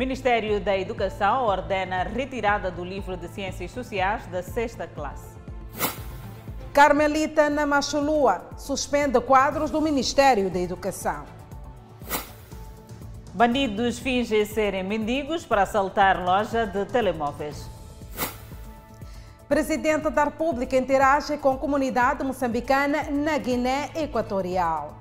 Ministério da Educação ordena retirada do livro de Ciências Sociais da sexta classe. Carmelita Namachulua suspende quadros do Ministério da Educação. Bandidos fingem serem mendigos para assaltar loja de telemóveis. Presidente da República interage com comunidade moçambicana na Guiné Equatorial.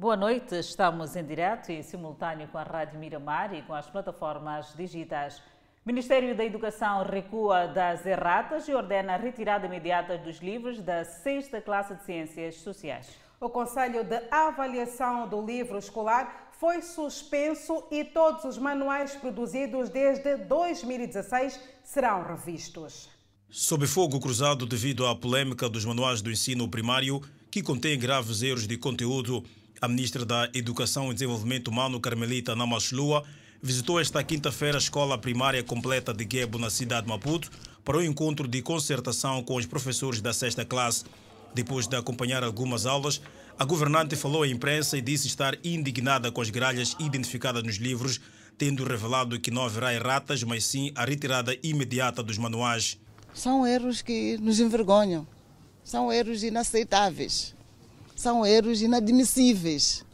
Boa noite, estamos em direto e simultâneo com a Rádio Miramar e com as plataformas digitais. Ministério da Educação recua das erratas e ordena a retirada imediata dos livros da sexta classe de Ciências Sociais. O Conselho de Avaliação do Livro Escolar foi suspenso e todos os manuais produzidos desde 2016 serão revistos. Sob fogo cruzado devido à polêmica dos manuais do ensino primário, que contém graves erros de conteúdo, a ministra da Educação e Desenvolvimento Humano, Carmelita Namaslua, visitou esta quinta-feira a escola primária completa de Guebo, na cidade de Maputo, para um encontro de concertação com os professores da sexta classe. Depois de acompanhar algumas aulas, a governante falou à imprensa e disse estar indignada com as gralhas identificadas nos livros, tendo revelado que não haverá erratas, mas sim a retirada imediata dos manuais. São erros que nos envergonham, são erros inaceitáveis, são erros inadmissíveis,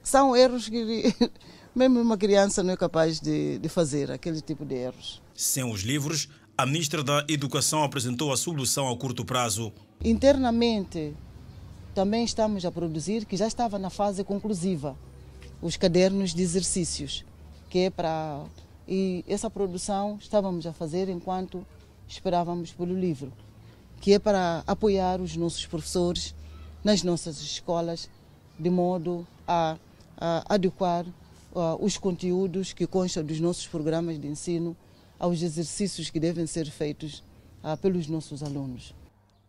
são erros que mesmo uma criança não é capaz de, de fazer aquele tipo de erros. Sem os livros, a ministra da Educação apresentou a solução a curto prazo. Internamente, também estamos a produzir, que já estava na fase conclusiva, os cadernos de exercícios, que é para. E essa produção estávamos a fazer enquanto esperávamos pelo livro, que é para apoiar os nossos professores nas nossas escolas, de modo a, a adequar uh, os conteúdos que constam dos nossos programas de ensino aos exercícios que devem ser feitos uh, pelos nossos alunos.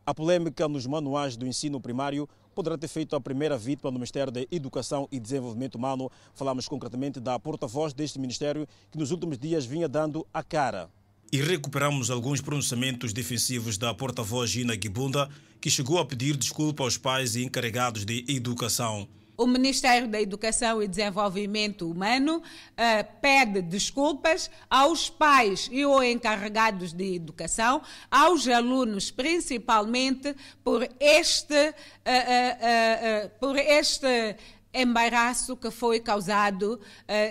A polêmica nos manuais do ensino primário poderá ter feito a primeira vítima no Ministério da Educação e Desenvolvimento Humano. Falamos concretamente da porta-voz deste Ministério que nos últimos dias vinha dando a cara. E recuperamos alguns pronunciamentos defensivos da porta-voz Gina Gibunda, que chegou a pedir desculpa aos pais e encarregados de educação. O Ministério da Educação e Desenvolvimento Humano uh, pede desculpas aos pais e ou encarregados de educação, aos alunos principalmente por este, uh, uh, por este embaraço que foi causado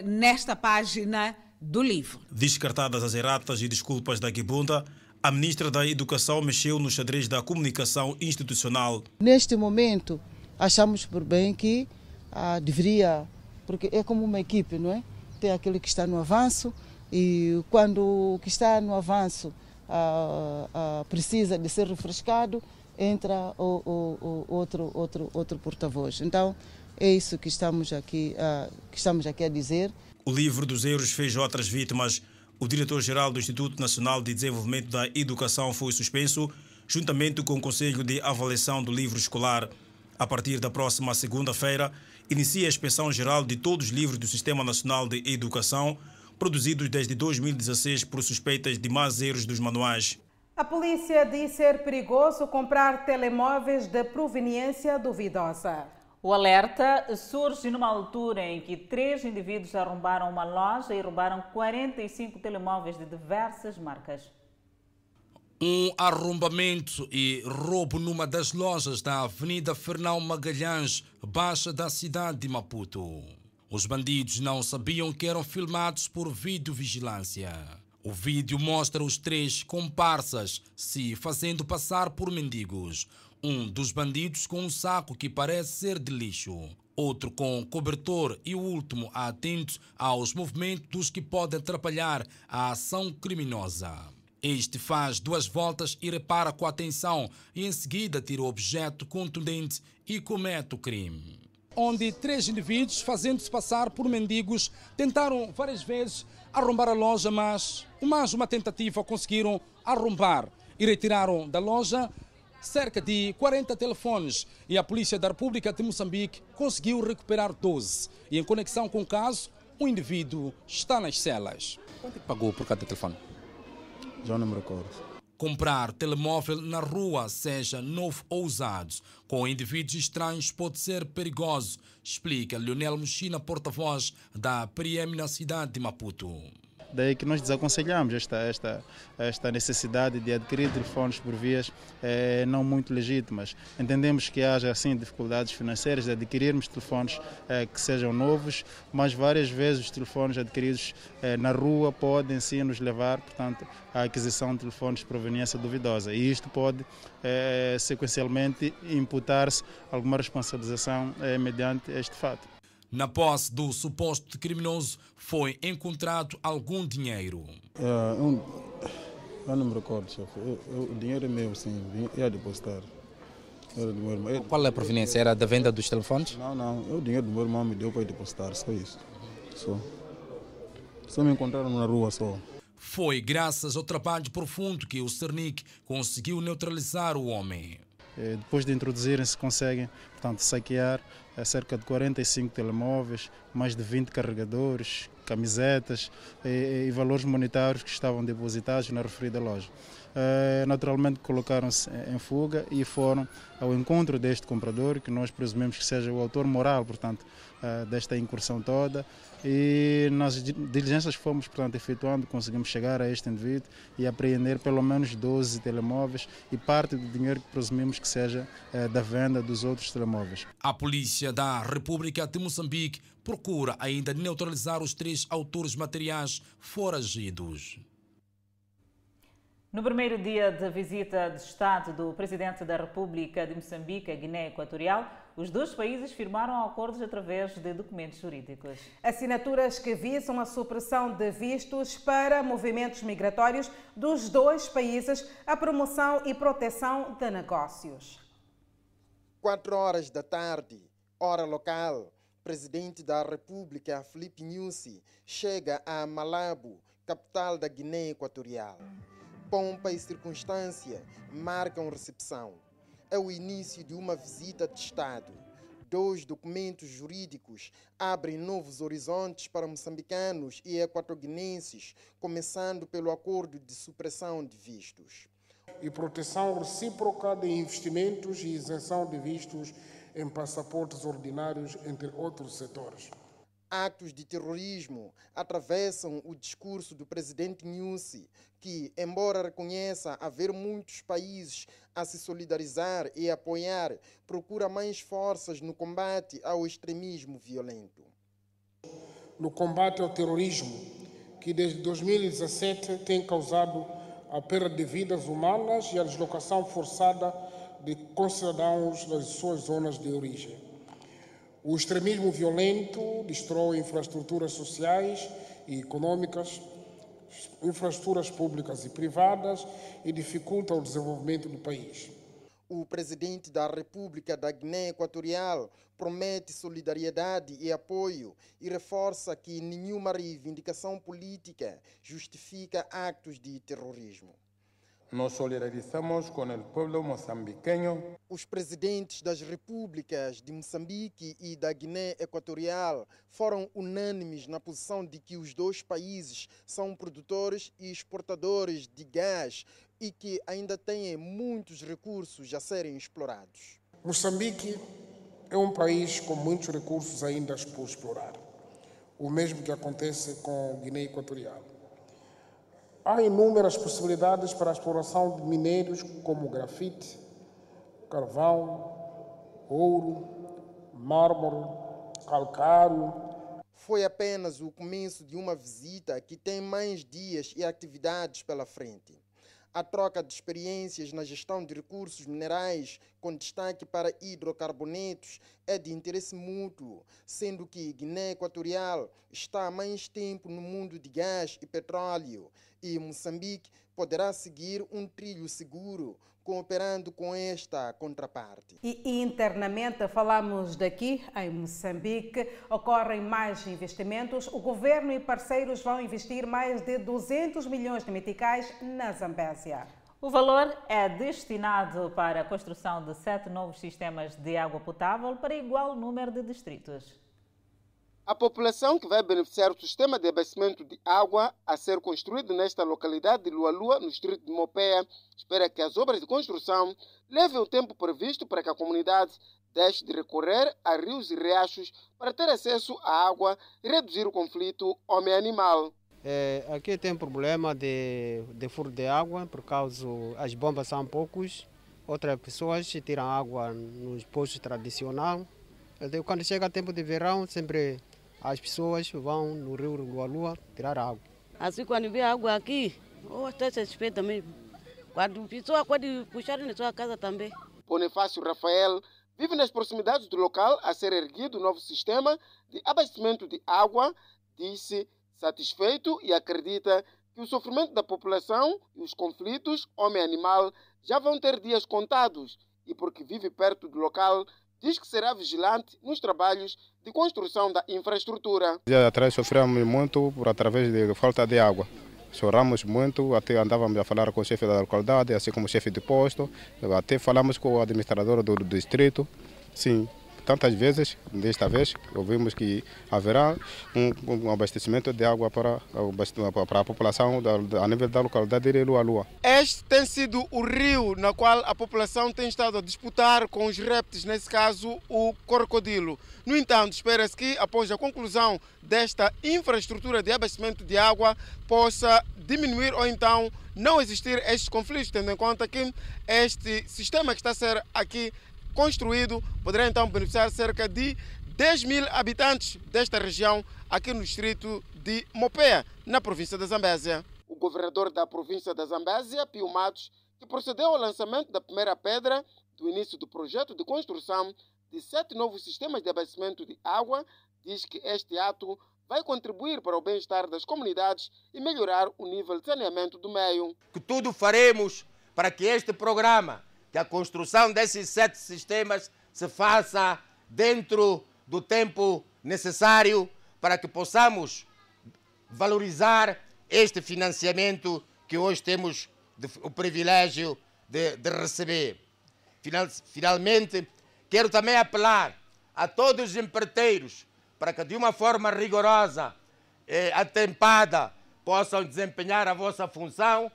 nesta página do livro. Descartadas as erratas e desculpas da Gibunda, a ministra da Educação mexeu no xadrez da comunicação institucional. Neste momento, achamos por bem que ah, deveria, porque é como uma equipe, não é? Tem aquele que está no avanço e quando o que está no avanço ah, ah, precisa de ser refrescado, entra o, o, o outro, outro, outro porta-voz. Então, é isso que estamos aqui, ah, que estamos aqui a dizer. O livro dos euros fez outras vítimas. O diretor-geral do Instituto Nacional de Desenvolvimento da Educação foi suspenso, juntamente com o Conselho de Avaliação do Livro Escolar. A partir da próxima segunda-feira, inicia a inspeção geral de todos os livros do Sistema Nacional de Educação, produzidos desde 2016 por suspeitas de más erros dos manuais. A polícia diz ser perigoso comprar telemóveis de proveniência duvidosa. O alerta surge numa altura em que três indivíduos arrombaram uma loja e roubaram 45 telemóveis de diversas marcas um arrombamento e roubo numa das lojas da Avenida Fernão Magalhães, baixa da cidade de Maputo. Os bandidos não sabiam que eram filmados por videovigilância. O vídeo mostra os três comparsas se fazendo passar por mendigos. Um dos bandidos com um saco que parece ser de lixo, outro com cobertor e o último atento aos movimentos dos que podem atrapalhar a ação criminosa. Este faz duas voltas e repara com atenção e em seguida tira o objeto contundente e comete o crime. Onde três indivíduos, fazendo-se passar por mendigos, tentaram várias vezes arrombar a loja, mas mais uma tentativa conseguiram arrombar e retiraram da loja cerca de 40 telefones e a Polícia da República de Moçambique conseguiu recuperar 12. E em conexão com o caso, o indivíduo está nas celas. Quanto é pagou por cada telefone? Já não me recordo. Comprar telemóvel na rua, seja novo ou usado, com indivíduos estranhos pode ser perigoso, explica Leonel Mochina, porta-voz da PRIEM na cidade de Maputo. Daí que nós desaconselhamos esta, esta, esta necessidade de adquirir telefones por vias eh, não muito legítimas. Entendemos que haja assim dificuldades financeiras de adquirirmos telefones eh, que sejam novos, mas várias vezes os telefones adquiridos eh, na rua podem sim nos levar, portanto, à aquisição de telefones de proveniência duvidosa. E isto pode sequencialmente imputar-se alguma responsabilização mediante este fato. Na posse do suposto criminoso foi encontrado algum dinheiro. É, eu, eu, não me recordo, chefe. o dinheiro é meu, sim, ia depositar. Era Qual é a proveniência? Era da venda dos telefones? Não, não. O dinheiro do meu irmão me deu para depositar, só isso. Só. Só me encontraram na rua só. Foi graças ao trabalho profundo que o Cernic conseguiu neutralizar o homem. Eh, depois de introduzirem-se, conseguem portanto, saquear eh, cerca de 45 telemóveis, mais de 20 carregadores, camisetas e, eh, e valores monetários que estavam depositados na referida loja. naturalmente colocaram-se em fuga e foram ao encontro deste comprador, que nós presumimos que seja o autor moral, portanto, desta incursão toda, e nas diligências que fomos portanto, efetuando, conseguimos chegar a este indivíduo e apreender pelo menos 12 telemóveis e parte do dinheiro que presumimos que seja eh, da venda dos outros telemóveis. A polícia da República de Moçambique procura ainda neutralizar os três autores materiais foragidos. No primeiro dia de visita de Estado do Presidente da República de Moçambique à Guiné Equatorial, os dois países firmaram acordos através de documentos jurídicos. Assinaturas que visam a supressão de vistos para movimentos migratórios dos dois países, a promoção e proteção de negócios. Quatro horas da tarde, hora local, presidente da República, Felipe Nyusi, chega a Malabo, capital da Guiné Equatorial pompa e circunstância marcam recepção. É o início de uma visita de Estado. Dois documentos jurídicos abrem novos horizontes para moçambicanos e equatoguinenses, começando pelo acordo de supressão de vistos. E proteção recíproca de investimentos e isenção de vistos em passaportes ordinários, entre outros setores atos de terrorismo atravessam o discurso do presidente Nyusi, que, embora reconheça haver muitos países a se solidarizar e apoiar, procura mais forças no combate ao extremismo violento. No combate ao terrorismo, que desde 2017 tem causado a perda de vidas humanas e a deslocação forçada de concidadãos das suas zonas de origem. O extremismo violento destrói infraestruturas sociais e econômicas, infraestruturas públicas e privadas e dificulta o desenvolvimento do país. O presidente da República da Guiné Equatorial promete solidariedade e apoio e reforça que nenhuma reivindicação política justifica actos de terrorismo. Nos solidarizamos com o povo moçambiqueño. Os presidentes das repúblicas de Moçambique e da Guiné Equatorial foram unânimes na posição de que os dois países são produtores e exportadores de gás e que ainda têm muitos recursos a serem explorados. Moçambique é um país com muitos recursos ainda por explorar. O mesmo que acontece com a Guiné Equatorial. Há inúmeras possibilidades para a exploração de minérios como grafite, carvão, ouro, mármore, calcário. Foi apenas o começo de uma visita que tem mais dias e atividades pela frente. A troca de experiências na gestão de recursos minerais, com destaque para hidrocarbonetos, é de interesse mútuo, sendo que Guiné Equatorial está há mais tempo no mundo de gás e petróleo e Moçambique poderá seguir um trilho seguro, cooperando com esta contraparte. E internamente, falamos daqui, em Moçambique, ocorrem mais investimentos. O governo e parceiros vão investir mais de 200 milhões de meticais na Zambésia. O valor é destinado para a construção de sete novos sistemas de água potável para igual número de distritos. A população que vai beneficiar do sistema de abastecimento de água a ser construído nesta localidade de Lualua, no distrito de Mopeia, espera que as obras de construção levem o tempo previsto para que a comunidade deixe de recorrer a rios e riachos para ter acesso à água e reduzir o conflito homem-animal. É, aqui tem problema de, de furo de água, por causa as bombas são poucos. Outras pessoas tiram água nos postos tradicionais. Então, quando chega tempo de verão, sempre as pessoas vão no rio Lua Lua tirar água. Assim, quando vê água aqui, oh, está satisfeita mesmo. Quando a pessoa pode puxar na sua casa também. Bonifácio Rafael vive nas proximidades do local a ser erguido o novo sistema de abastecimento de água, disse satisfeito e acredita que o sofrimento da população e os conflitos homem-animal já vão ter dias contados e porque vive perto do local, diz que será vigilante nos trabalhos de construção da infraestrutura. Dias atrás sofremos muito por através de falta de água. Choramos muito, até andávamos a falar com o chefe da localidade, assim como o chefe de posto, até falamos com o administrador do distrito. Sim, tantas vezes, desta vez, ouvimos que haverá um, um abastecimento de água para, para a população da, a nível da localidade de Lua Lua. Este tem sido o rio na qual a população tem estado a disputar com os répteis, nesse caso o crocodilo. No entanto, espera-se que, após a conclusão desta infraestrutura de abastecimento de água, possa diminuir ou então não existir estes conflitos, tendo em conta que este sistema que está a ser aqui construído poderá então beneficiar cerca de 10 mil habitantes desta região aqui no distrito de Mopeia, na província da Zambésia. O governador da província da Zambésia, Pio Matos, que procedeu ao lançamento da primeira pedra do início do projeto de construção de sete novos sistemas de abastecimento de água, diz que este ato vai contribuir para o bem-estar das comunidades e melhorar o nível de saneamento do meio. Que tudo faremos para que este programa que a construção desses sete sistemas se faça dentro do tempo necessário para que possamos valorizar este financiamento que hoje temos o privilégio de, de receber. Final, finalmente, quero também apelar a todos os empreiteiros para que de uma forma rigorosa, eh, atempada, possam desempenhar a vossa função,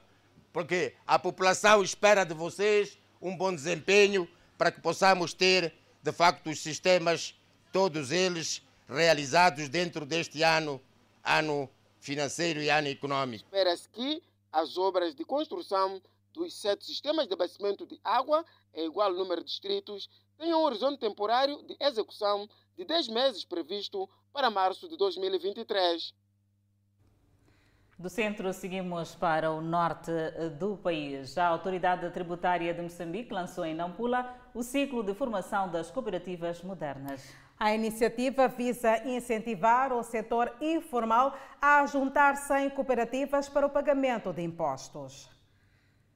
porque a população espera de vocês um bom desempenho para que possamos ter, de facto, os sistemas, todos eles realizados dentro deste ano, ano financeiro e ano econômico. Espera-se que as obras de construção dos sete sistemas de abastecimento de água, em igual número de distritos, tenham um horizonte temporário de execução de 10 meses previsto para março de 2023. Do centro, seguimos para o norte do país. A Autoridade Tributária de Moçambique lançou em Nampula o ciclo de formação das cooperativas modernas. A iniciativa visa incentivar o setor informal a juntar-se em cooperativas para o pagamento de impostos.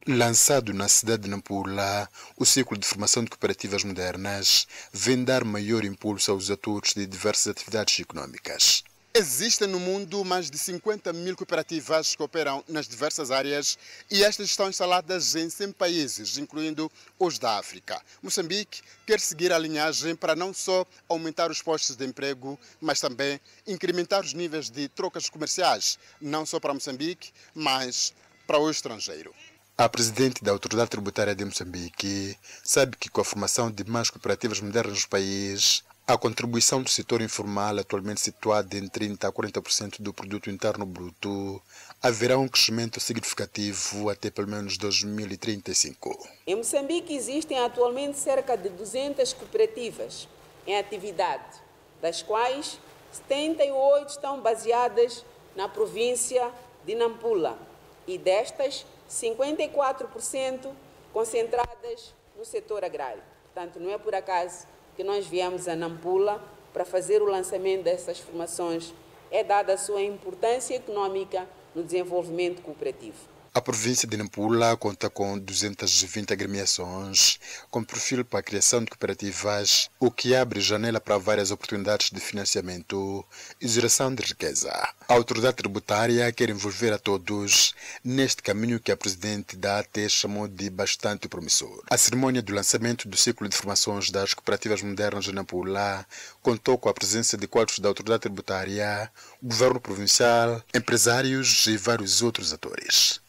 Lançado na cidade de Nampula, o ciclo de formação de cooperativas modernas vem dar maior impulso aos atores de diversas atividades econômicas. Existem no mundo mais de 50 mil cooperativas que operam nas diversas áreas e estas estão instaladas em 100 países, incluindo os da África. Moçambique quer seguir a linhagem para não só aumentar os postos de emprego, mas também incrementar os níveis de trocas comerciais, não só para Moçambique, mas para o estrangeiro. A presidente da Autoridade Tributária de Moçambique sabe que com a formação de mais cooperativas modernas no país, a contribuição do setor informal, atualmente situada em 30 a 40% do produto interno bruto, haverá um crescimento significativo até pelo menos 2035. Em Moçambique existem atualmente cerca de 200 cooperativas em atividade, das quais 78 estão baseadas na província de Nampula e destas 54% concentradas no setor agrário. Portanto, não é por acaso que nós viemos a Nampula para fazer o lançamento dessas formações é dada a sua importância econômica no desenvolvimento cooperativo. A província de Nampula conta com 220 agremiações com perfil para a criação de cooperativas, o que abre janela para várias oportunidades de financiamento e geração de riqueza. A autoridade tributária quer envolver a todos neste caminho que a presidente da AT chamou de bastante promissor. A cerimônia do lançamento do ciclo de formações das cooperativas modernas de Nampula contou com a presença de quadros da autoridade tributária, governo provincial, empresários e vários outros atores.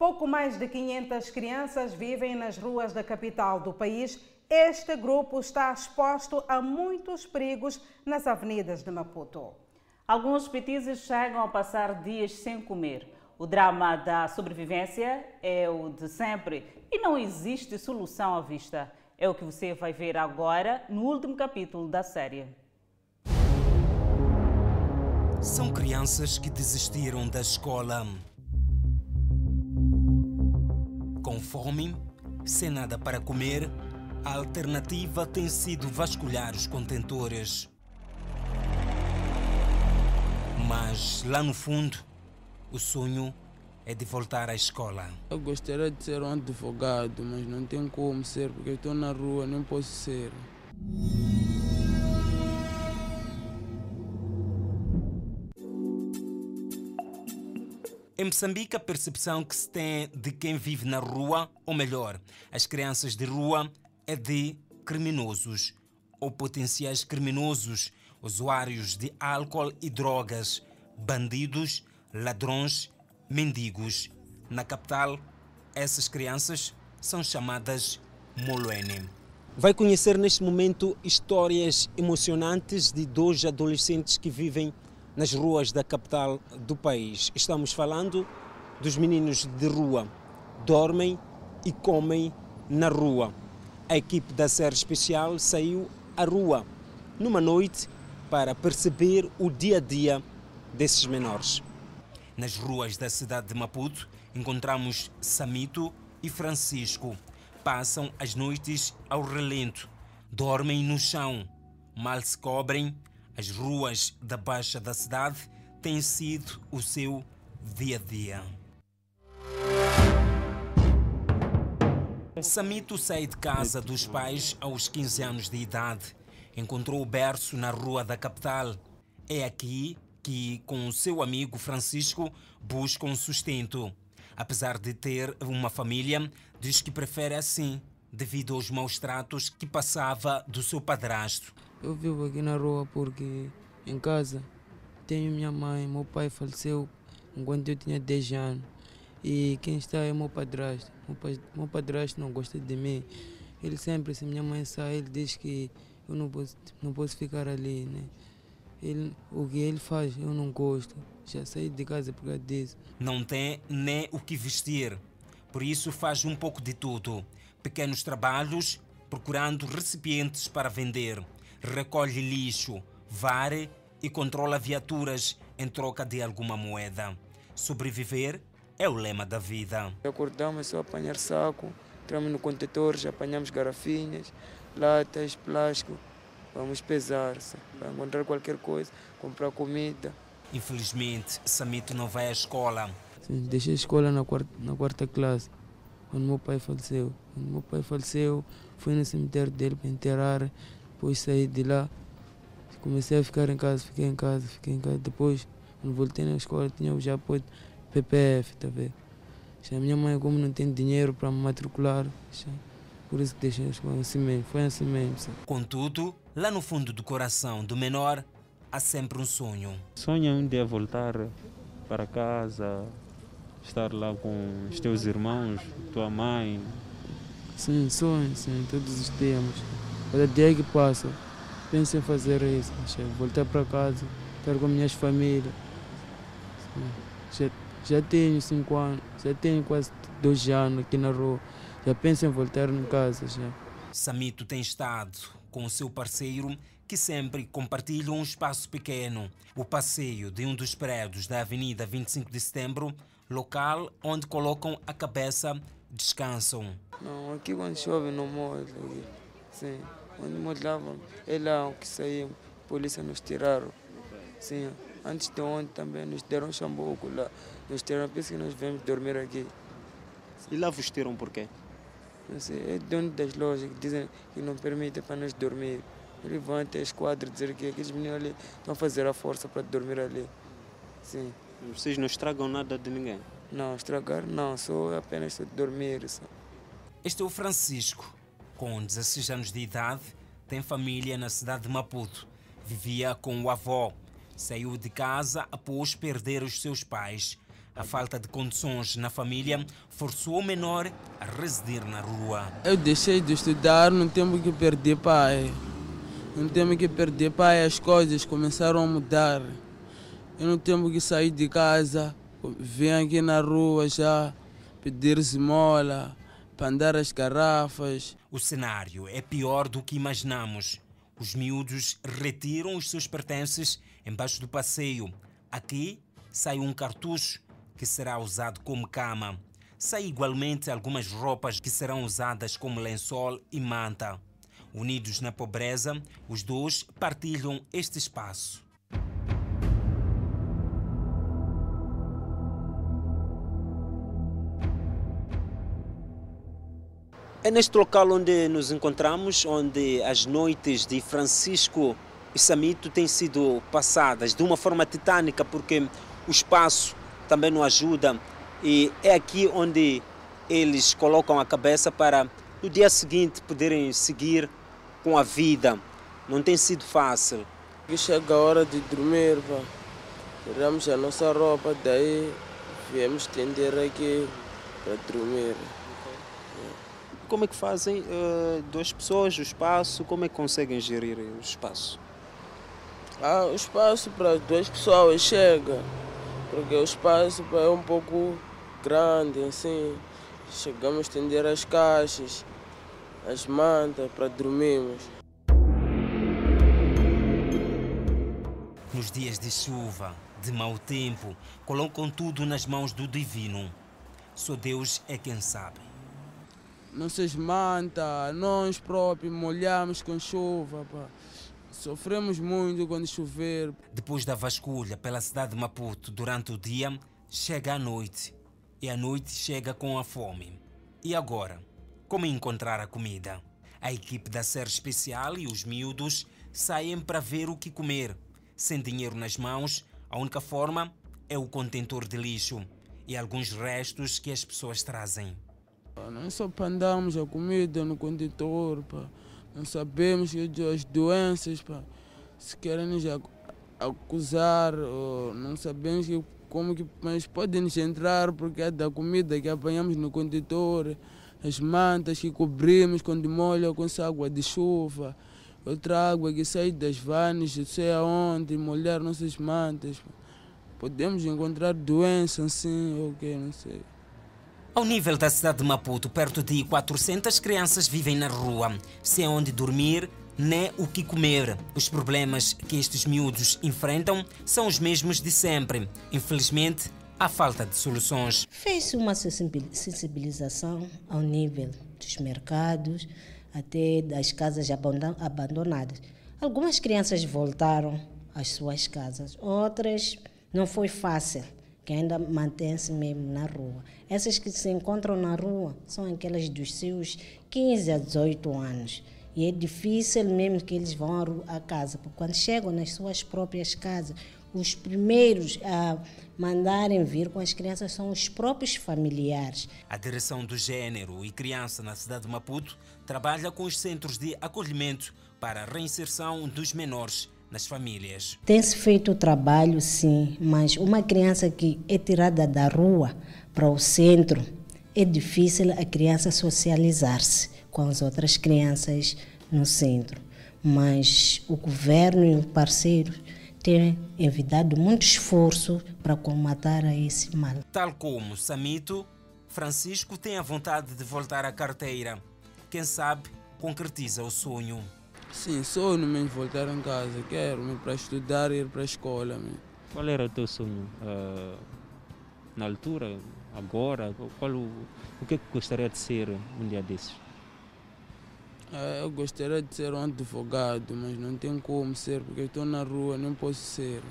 Pouco mais de 500 crianças vivem nas ruas da capital do país. Este grupo está exposto a muitos perigos nas avenidas de Maputo. Alguns petizes chegam a passar dias sem comer. O drama da sobrevivência é o de sempre e não existe solução à vista. É o que você vai ver agora no último capítulo da série. São crianças que desistiram da escola fome, sem nada para comer, a alternativa tem sido vasculhar os contentores. Mas lá no fundo, o sonho é de voltar à escola. Eu gostaria de ser um advogado, mas não tenho como ser, porque estou na rua, não posso ser. Em Moçambique, a percepção que se tem de quem vive na rua, ou melhor, as crianças de rua, é de criminosos ou potenciais criminosos, usuários de álcool e drogas, bandidos, ladrões, mendigos. Na capital, essas crianças são chamadas Moloene. Vai conhecer neste momento histórias emocionantes de dois adolescentes que vivem nas ruas da capital do país. Estamos falando dos meninos de rua. Dormem e comem na rua. A equipe da série especial saiu à rua numa noite para perceber o dia a dia desses menores. Nas ruas da cidade de Maputo encontramos Samito e Francisco. Passam as noites ao relento, dormem no chão, mal se cobrem as ruas da Baixa da cidade têm sido o seu dia a dia. Samito sai de casa dos pais aos 15 anos de idade. Encontrou o berço na rua da capital. É aqui que, com o seu amigo Francisco, busca um sustento. Apesar de ter uma família, diz que prefere assim, devido aos maus tratos que passava do seu padrasto. Eu vivo aqui na rua porque em casa tenho minha mãe, meu pai faleceu enquanto eu tinha 10 anos. E quem está é meu padrasto. Meu, padrasto não gosta de mim. Ele sempre, se minha mãe sai, ele diz que eu não posso, não posso ficar ali. Né? Ele, o que ele faz, eu não gosto. Já saí de casa por causa disso. Não tem nem o que vestir. Por isso faz um pouco de tudo. Pequenos trabalhos, procurando recipientes para vender recolhe lixo, vare e controla viaturas em troca de alguma moeda. Sobreviver é o lema da vida. Acordamos só apanhar saco, entramos no contentor, apanhamos garrafinhas, latas, plástico, vamos pesar-se para encontrar qualquer coisa, comprar comida. Infelizmente, Samito não vai à escola. Sim, deixei a escola na quarta, na quarta classe, quando meu pai faleceu. Quando meu pai faleceu, fui no cemitério dele para enterrar depois saí de lá, comecei a ficar em casa, fiquei em casa, fiquei em casa. Depois, quando voltei na escola, tinha já apoio PPF, tá vendo? Já minha mãe, como não tem dinheiro para me matricular, já, por isso que deixei a escola assim mesmo, foi assim mesmo. Sabe? Contudo, lá no fundo do coração do menor, há sempre um sonho. Sonha um dia voltar para casa, estar lá com os teus irmãos, tua mãe. Sim, sonho, sim, todos os temos. Cada dia que passa, penso em fazer isso, voltar para casa, estar com minhas famílias. Já, já tenho cinco anos, já tenho quase dois anos aqui na rua, já penso em voltar em casa. Já. Samito tem estado com o seu parceiro que sempre compartilham um espaço pequeno, o passeio de um dos prédios da Avenida 25 de Setembro, local onde colocam a cabeça, descansam. Não, aqui quando chove não molha. Sim onde molhavam, é lá que saiu, a polícia nos tiraram. Sim, Antes de ontem também nos deram chamboco lá. Nos deram, por isso que nós vamos dormir aqui. E lá vos tiram por quê? Não sei, é dono das lojas que dizem que não permite para nós dormir. Levanta a esquadra dizer que aqueles meninos ali estão a fazer a força para dormir ali. Sim. Vocês não estragam nada de ninguém? Não, estragar não, só apenas dormir. Só. Este é o Francisco. Com 16 anos de idade, tem família na cidade de Maputo. Vivia com o avô. Saiu de casa após perder os seus pais. A falta de condições na família forçou o menor a residir na rua. Eu deixei de estudar no tempo que perdi pai. No tempo que perdi pai, as coisas começaram a mudar. Eu no tempo que saí de casa, vim aqui na rua já pedir esmola, para andar as garrafas. O cenário é pior do que imaginamos. Os miúdos retiram os seus pertences embaixo do passeio. Aqui sai um cartucho que será usado como cama. Sai igualmente algumas roupas que serão usadas como lençol e manta. Unidos na pobreza, os dois partilham este espaço. É neste local onde nos encontramos, onde as noites de Francisco e Samito têm sido passadas de uma forma titânica, porque o espaço também nos ajuda e é aqui onde eles colocam a cabeça para no dia seguinte poderem seguir com a vida. Não tem sido fácil. Chega a hora de dormir, tiramos a nossa roupa, daí viemos estender aqui para dormir. Como é que fazem uh, duas pessoas, o espaço, como é que conseguem gerir o espaço? Ah, o espaço para duas pessoas chega, porque o espaço é um pouco grande, assim. Chegamos a estender as caixas, as mantas para dormirmos. Nos dias de chuva, de mau tempo, colocam tudo nas mãos do Divino. Só Deus é quem sabe. Nossas mantas, nós próprios molhamos com chuva. Pá. Sofremos muito quando chover. Depois da vasculha pela cidade de Maputo durante o dia, chega a noite. E a noite chega com a fome. E agora? Como encontrar a comida? A equipe da série especial e os miúdos saem para ver o que comer. Sem dinheiro nas mãos, a única forma é o contentor de lixo e alguns restos que as pessoas trazem. Não só para andarmos a comida no contentor, pá. não sabemos que as doenças, pá, se querem nos acusar, não sabemos que, como que, mas podem nos entrar porque é da comida que apanhamos no contentor, as mantas que cobrimos quando molha com essa água de chuva, outra água que sai das vanes, não sei aonde, molhar nossas mantas. Pá. Podemos encontrar doenças assim, ok, não sei. Ao nível da cidade de Maputo, perto de 400 crianças vivem na rua, sem onde dormir nem o que comer. Os problemas que estes miúdos enfrentam são os mesmos de sempre. Infelizmente, há falta de soluções. Fez uma sensibilização ao nível dos mercados, até das casas abandonadas. Algumas crianças voltaram às suas casas, outras não foi fácil que ainda mantém-se mesmo na rua. Essas que se encontram na rua são aquelas dos seus 15 a 18 anos. E é difícil mesmo que eles vão à casa, porque quando chegam nas suas próprias casas, os primeiros a mandarem vir com as crianças são os próprios familiares. A Direção do Gênero e Criança na cidade de Maputo trabalha com os centros de acolhimento para a reinserção dos menores nas famílias. Tem-se feito o trabalho, sim, mas uma criança que é tirada da rua para o centro, é difícil a criança socializar-se com as outras crianças no centro. Mas o governo e os parceiros têm envidado muito esforço para combater esse mal. Tal como Samito, Francisco tem a vontade de voltar à carteira. Quem sabe concretiza o sonho. Sim, sonho mesmo voltar em casa. Quero me para estudar e ir para a escola. Mesmo. Qual era o teu sonho uh, na altura, agora? Qual o, o que, é que gostaria de ser um dia desses? Uh, eu gostaria de ser um advogado, mas não tem como ser, porque estou na rua, não posso ser.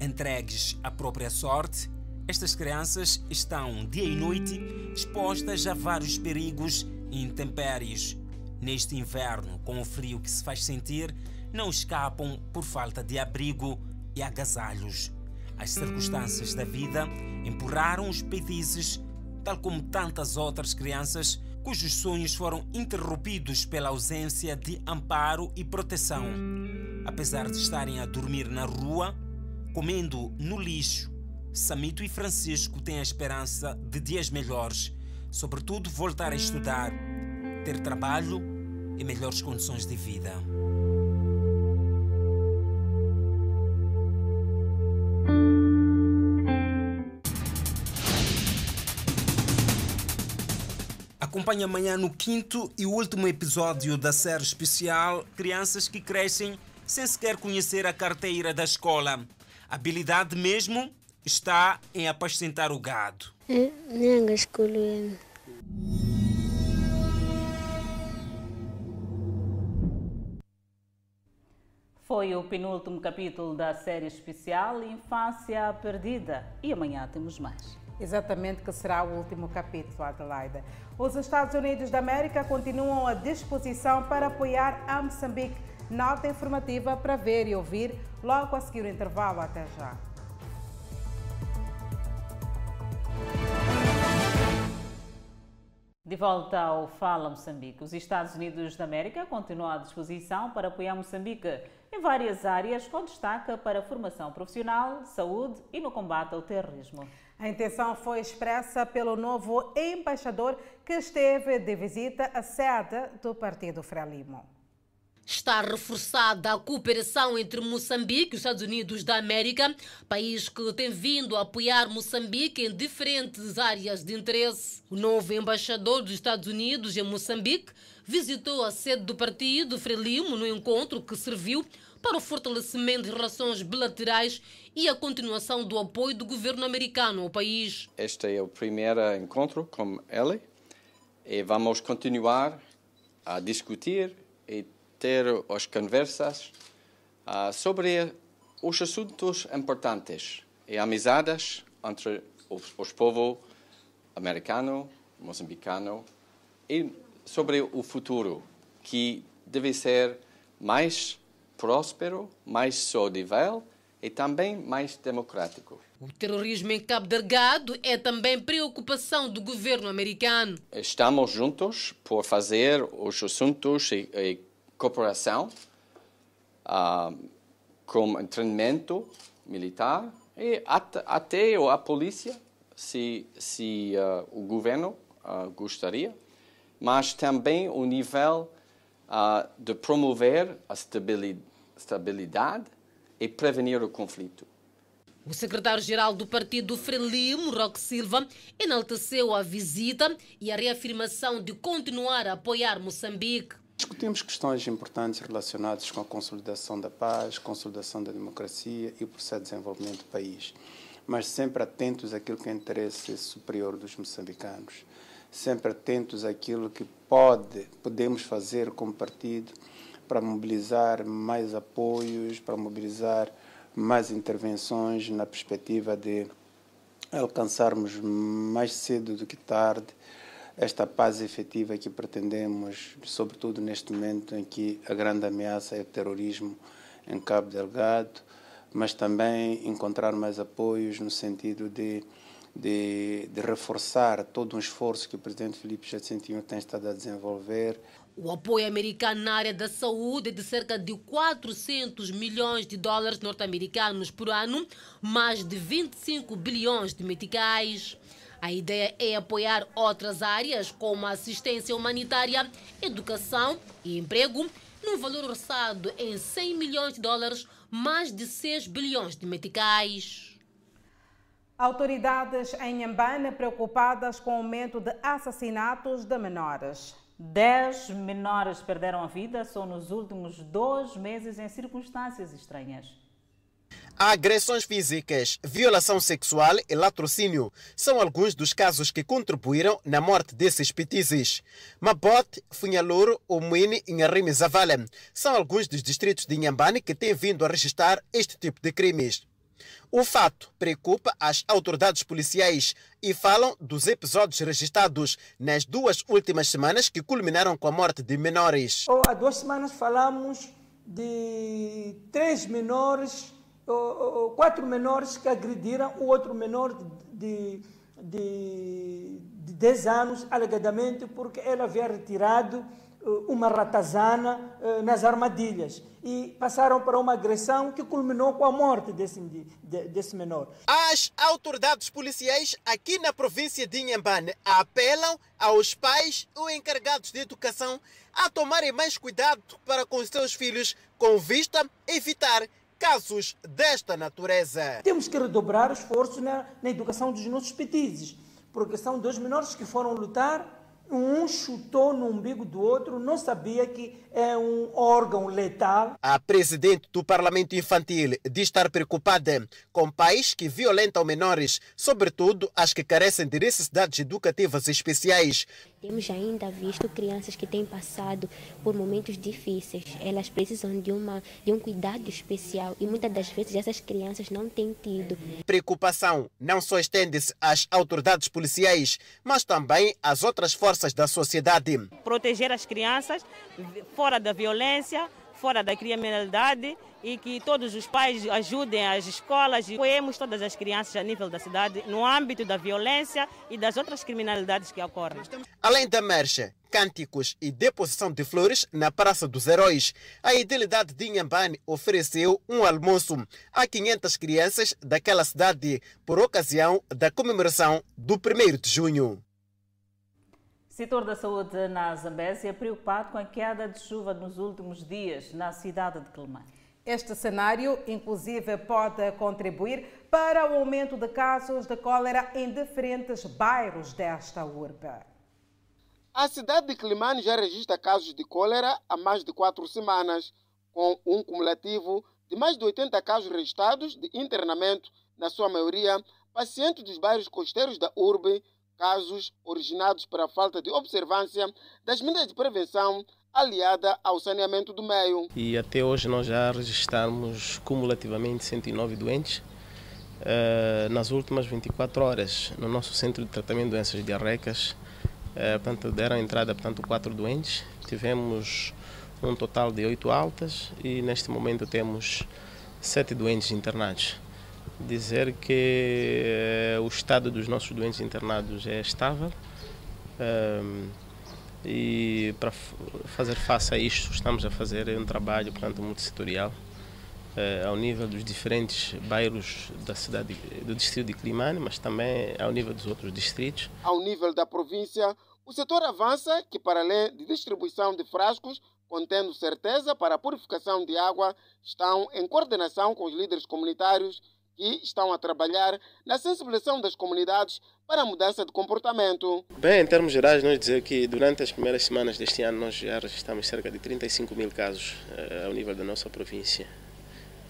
Entregues à própria sorte, estas crianças estão dia e noite expostas a vários perigos e intempéries. Neste inverno, com o frio que se faz sentir, não escapam por falta de abrigo e agasalhos. As circunstâncias da vida empurraram os petizes, tal como tantas outras crianças cujos sonhos foram interrompidos pela ausência de amparo e proteção. Apesar de estarem a dormir na rua, comendo no lixo, Samito e Francisco têm a esperança de dias melhores, sobretudo voltar a estudar, ter trabalho e melhores condições de vida. Acompanhe amanhã no quinto e último episódio da série especial Crianças que Crescem sem sequer conhecer a carteira da escola. Habilidade mesmo está em apacentar o gado. Foi o penúltimo capítulo da série especial Infância Perdida. E amanhã temos mais. Exatamente, que será o último capítulo, Adelaida. Os Estados Unidos da América continuam à disposição para apoiar a Moçambique. Nota informativa para ver e ouvir logo a seguir o intervalo. Até já. De volta ao Fala Moçambique, os Estados Unidos da América continuam à disposição para apoiar Moçambique em várias áreas, com destaque para a formação profissional, saúde e no combate ao terrorismo. A intenção foi expressa pelo novo embaixador que esteve de visita à sede do Partido Frelimo. Está reforçada a cooperação entre Moçambique e os Estados Unidos da América, país que tem vindo a apoiar Moçambique em diferentes áreas de interesse. O novo embaixador dos Estados Unidos em Moçambique visitou a sede do partido Frelimo no encontro que serviu para o fortalecimento de relações bilaterais e a continuação do apoio do governo americano ao país. Este é o primeiro encontro com ele e vamos continuar a discutir ter as conversas uh, sobre os assuntos importantes e amizades entre os, os povos americano, moçambicano e sobre o futuro que deve ser mais próspero, mais saudável e também mais democrático. O terrorismo em Cabo Delgado é também preocupação do governo americano. Estamos juntos por fazer os assuntos e, e cooperação, uh, com treinamento militar e até, até a polícia, se, se uh, o governo uh, gostaria, mas também o nível de promover a estabilidade e prevenir o conflito. O secretário-geral do partido Frelimo, Roque Silva, enalteceu a visita e a reafirmação de continuar a apoiar Moçambique. Discutimos questões importantes relacionadas com a consolidação da paz, consolidação da democracia e o processo de desenvolvimento do país, mas sempre atentos àquilo que é interesse superior dos moçambicanos, sempre atentos àquilo que pode, podemos fazer como partido para mobilizar mais apoios, para mobilizar mais intervenções na perspectiva de alcançarmos mais cedo do que tarde esta paz efetiva que pretendemos, sobretudo neste momento em que a grande ameaça é o terrorismo em Cabo Delgado, mas também encontrar mais apoios no sentido de, de, de reforçar todo um esforço que o presidente Felipe Jacintinho tem estado a desenvolver. O apoio americano na área da saúde é de cerca de 400 milhões de dólares norte-americanos por ano, mais de 25 bilhões de meticais. A ideia é apoiar outras áreas como assistência humanitária, educação e emprego, num valor orçado em 100 milhões de dólares, mais de 6 bilhões de meticais. Autoridades em Ambana preocupadas com o aumento de assassinatos de menores. Dez menores perderam a vida só nos últimos dois meses em circunstâncias estranhas. Agressões físicas, violação sexual e latrocínio são alguns dos casos que contribuíram na morte desses petizes. Mabote, Funhaluro, Umuini e Nharime Zavale são alguns dos distritos de Inhambane que têm vindo a registrar este tipo de crimes. O fato preocupa as autoridades policiais e falam dos episódios registrados nas duas últimas semanas que culminaram com a morte de menores. Oh, há duas semanas falamos de três menores, quatro menores que agrediram o outro menor de, de, de 10 anos, alegadamente porque ele havia retirado uma ratazana nas armadilhas e passaram para uma agressão que culminou com a morte desse, desse menor. As autoridades policiais aqui na província de Inhambane apelam aos pais ou encarregados de educação a tomarem mais cuidado para com seus filhos com vista a evitar casos desta natureza. Temos que redobrar esforços na, na educação dos nossos petizes, porque são dois menores que foram lutar um chutou no umbigo do outro, não sabia que é um órgão letal. A presidente do Parlamento Infantil diz estar preocupada com pais que violentam menores, sobretudo as que carecem de necessidades educativas especiais. Temos ainda visto crianças que têm passado por momentos difíceis. Elas precisam de, uma, de um cuidado especial e muitas das vezes essas crianças não têm tido. Preocupação não só estende-se às autoridades policiais, mas também às outras forças da sociedade. Proteger as crianças fora da violência, fora da criminalidade e que todos os pais ajudem as escolas e apoiemos todas as crianças a nível da cidade no âmbito da violência e das outras criminalidades que ocorrem. Além da marcha, cânticos e deposição de flores na Praça dos Heróis, a Idilidade de Inhambane ofereceu um almoço a 500 crianças daquela cidade por ocasião da comemoração do 1 de junho. Setor da saúde na Zambésia preocupado com a queda de chuva nos últimos dias na cidade de Quelimane. Este cenário, inclusive, pode contribuir para o aumento de casos de cólera em diferentes bairros desta urbe. A cidade de Quelimane já registra casos de cólera há mais de quatro semanas, com um cumulativo de mais de 80 casos registrados de internamento, na sua maioria pacientes dos bairros costeiros da urbe casos originados pela falta de observância das medidas de prevenção aliada ao saneamento do meio. E até hoje nós já registramos cumulativamente 109 doentes. Uh, nas últimas 24 horas, no nosso centro de tratamento de doenças diarreicas, uh, portanto, deram entrada portanto, quatro doentes. Tivemos um total de oito altas e neste momento temos sete doentes internados dizer que eh, o estado dos nossos doentes internados é estável um, e para fazer face a isto estamos a fazer um trabalho portanto multissetorial uh, ao nível dos diferentes bairros da cidade do distrito de Climane, mas também ao nível dos outros distritos. Ao nível da província, o setor avança que para além de distribuição de frascos contendo certeza para a purificação de água, estão em coordenação com os líderes comunitários que estão a trabalhar na sensibilização das comunidades para a mudança de comportamento. Bem, em termos gerais, nós dizer que durante as primeiras semanas deste ano nós já registramos cerca de 35 mil casos uh, ao nível da nossa província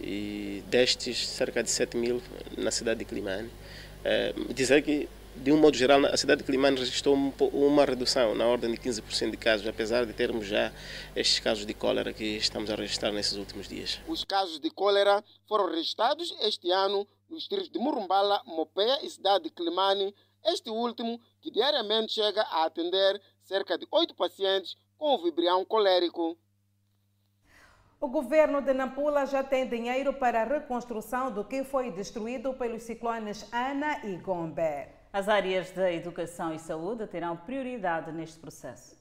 e destes cerca de 7 mil na cidade de Climane. Uh, dizer que de um modo geral, a cidade de Climane registrou uma redução na ordem de 15% de casos, apesar de termos já estes casos de cólera que estamos a registrar nesses últimos dias. Os casos de cólera foram registrados este ano nos distritos de Murumbala, Mopeia e cidade de Climane, este último que diariamente chega a atender cerca de oito pacientes com o vibrião colérico. O governo de Nampula já tem dinheiro para a reconstrução do que foi destruído pelos ciclones Ana e Gombe. As áreas da educação e saúde terão prioridade neste processo.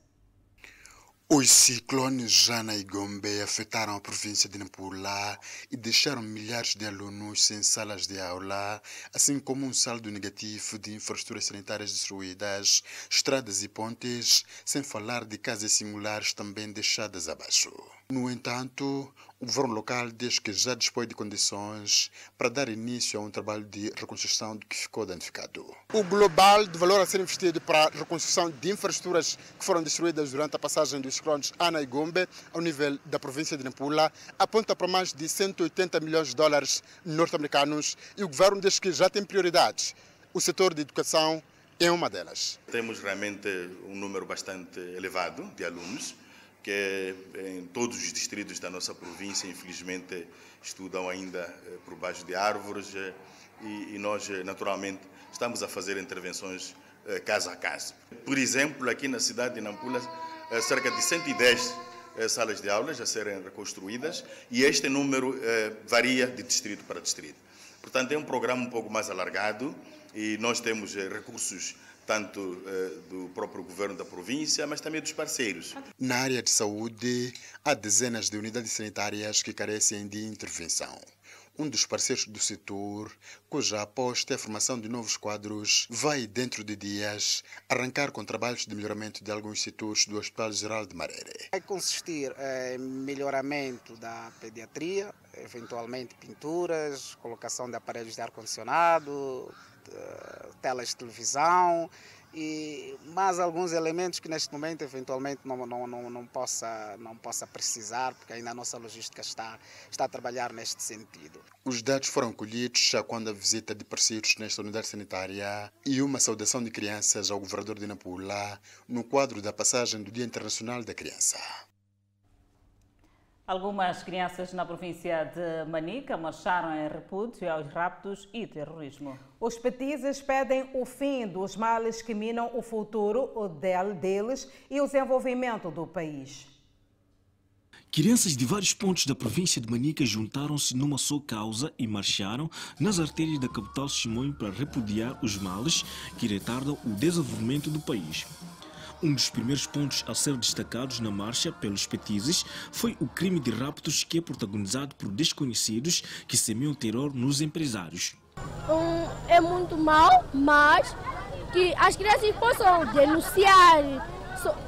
Os ciclones Jana e Gombe afetaram a província de Nampula e deixaram milhares de alunos sem salas de aula, assim como um saldo negativo de infraestruturas sanitárias destruídas, estradas e pontes, sem falar de casas singulares também deixadas abaixo. No entanto, o governo local diz que já dispõe de condições para dar início a um trabalho de reconstrução do que ficou danificado. O global de valor a ser investido para a reconstrução de infraestruturas que foram destruídas durante a passagem dos ciclones Ana e Gombe ao nível da província de Nampula aponta para mais de 180 milhões de dólares norte-americanos e o governo diz que já tem prioridades. O setor de educação é uma delas. Temos realmente um número bastante elevado de alunos que em todos os distritos da nossa província, infelizmente, estudam ainda eh, por baixo de árvores eh, e, nós, eh, naturalmente, estamos a fazer intervenções casa a casa. Por exemplo, aqui na cidade de Nampula, cerca de 110 salas de aulas a serem reconstruídas e este número varia de distrito para distrito. Portanto, é um programa um pouco mais alargado e nós temos recursos tanto eh, do próprio governo da província, mas também dos parceiros. Na área de saúde, há dezenas de unidades sanitárias que carecem de intervenção. Um dos parceiros do setor, cuja aposta é a formação de novos quadros, vai, dentro de dias, arrancar com trabalhos de melhoramento de alguns setores do Hospital Geral de Marere. Vai consistir em melhoramento da pediatria, eventualmente pinturas, colocação de aparelhos de ar-condicionado, telas de televisão e mais alguns elementos que neste momento eventualmente não, não, não, não, possa, não possa precisar, porque ainda a nossa logística está, está a trabalhar neste sentido. Os dados foram colhidos quando a visita de parceiros nesta unidade sanitária e uma saudação de crianças ao governador de Nampula no quadro da passagem do Dia Internacional da Criança. Algumas crianças na província de Manica marcharam em repúdio aos raptos e terrorismo. Os petizes pedem o fim dos males que minam o futuro deles e o desenvolvimento do país. Crianças de vários pontos da província de Manica juntaram-se numa só causa e marcharam nas artérias da capital Chimoio para repudiar os males que retardam o desenvolvimento do país. Um dos primeiros pontos a ser destacados na marcha pelos petizes foi o crime de raptos que é protagonizado por desconhecidos que semeiam terror nos empresários. Um, é muito mal, mas que as crianças possam denunciar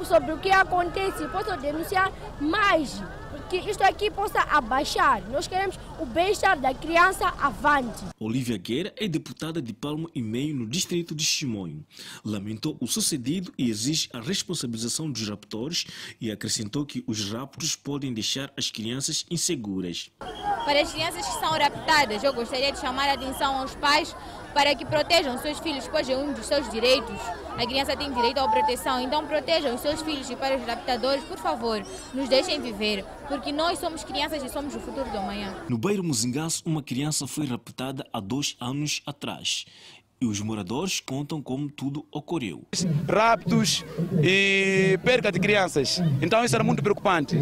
sobre o que acontece, possam denunciar mais que isto aqui possa abaixar. Nós queremos o bem-estar da criança avante. Olivia Guerra é deputada de Palmo e Meio no distrito de Chimonho. Lamentou o sucedido e exige a responsabilização dos raptores e acrescentou que os raptos podem deixar as crianças inseguras. Para as crianças que são raptadas, eu gostaria de chamar a atenção aos pais para que protejam seus filhos, pois é um dos seus direitos. A criança tem direito à proteção, então protejam os seus filhos e para os raptadores, por favor, nos deixem viver, porque nós somos crianças e somos o futuro do amanhã. No Beiro Muzingaço, uma criança foi raptada há dois anos atrás e os moradores contam como tudo ocorreu. Raptos e perca de crianças. Então isso era muito preocupante.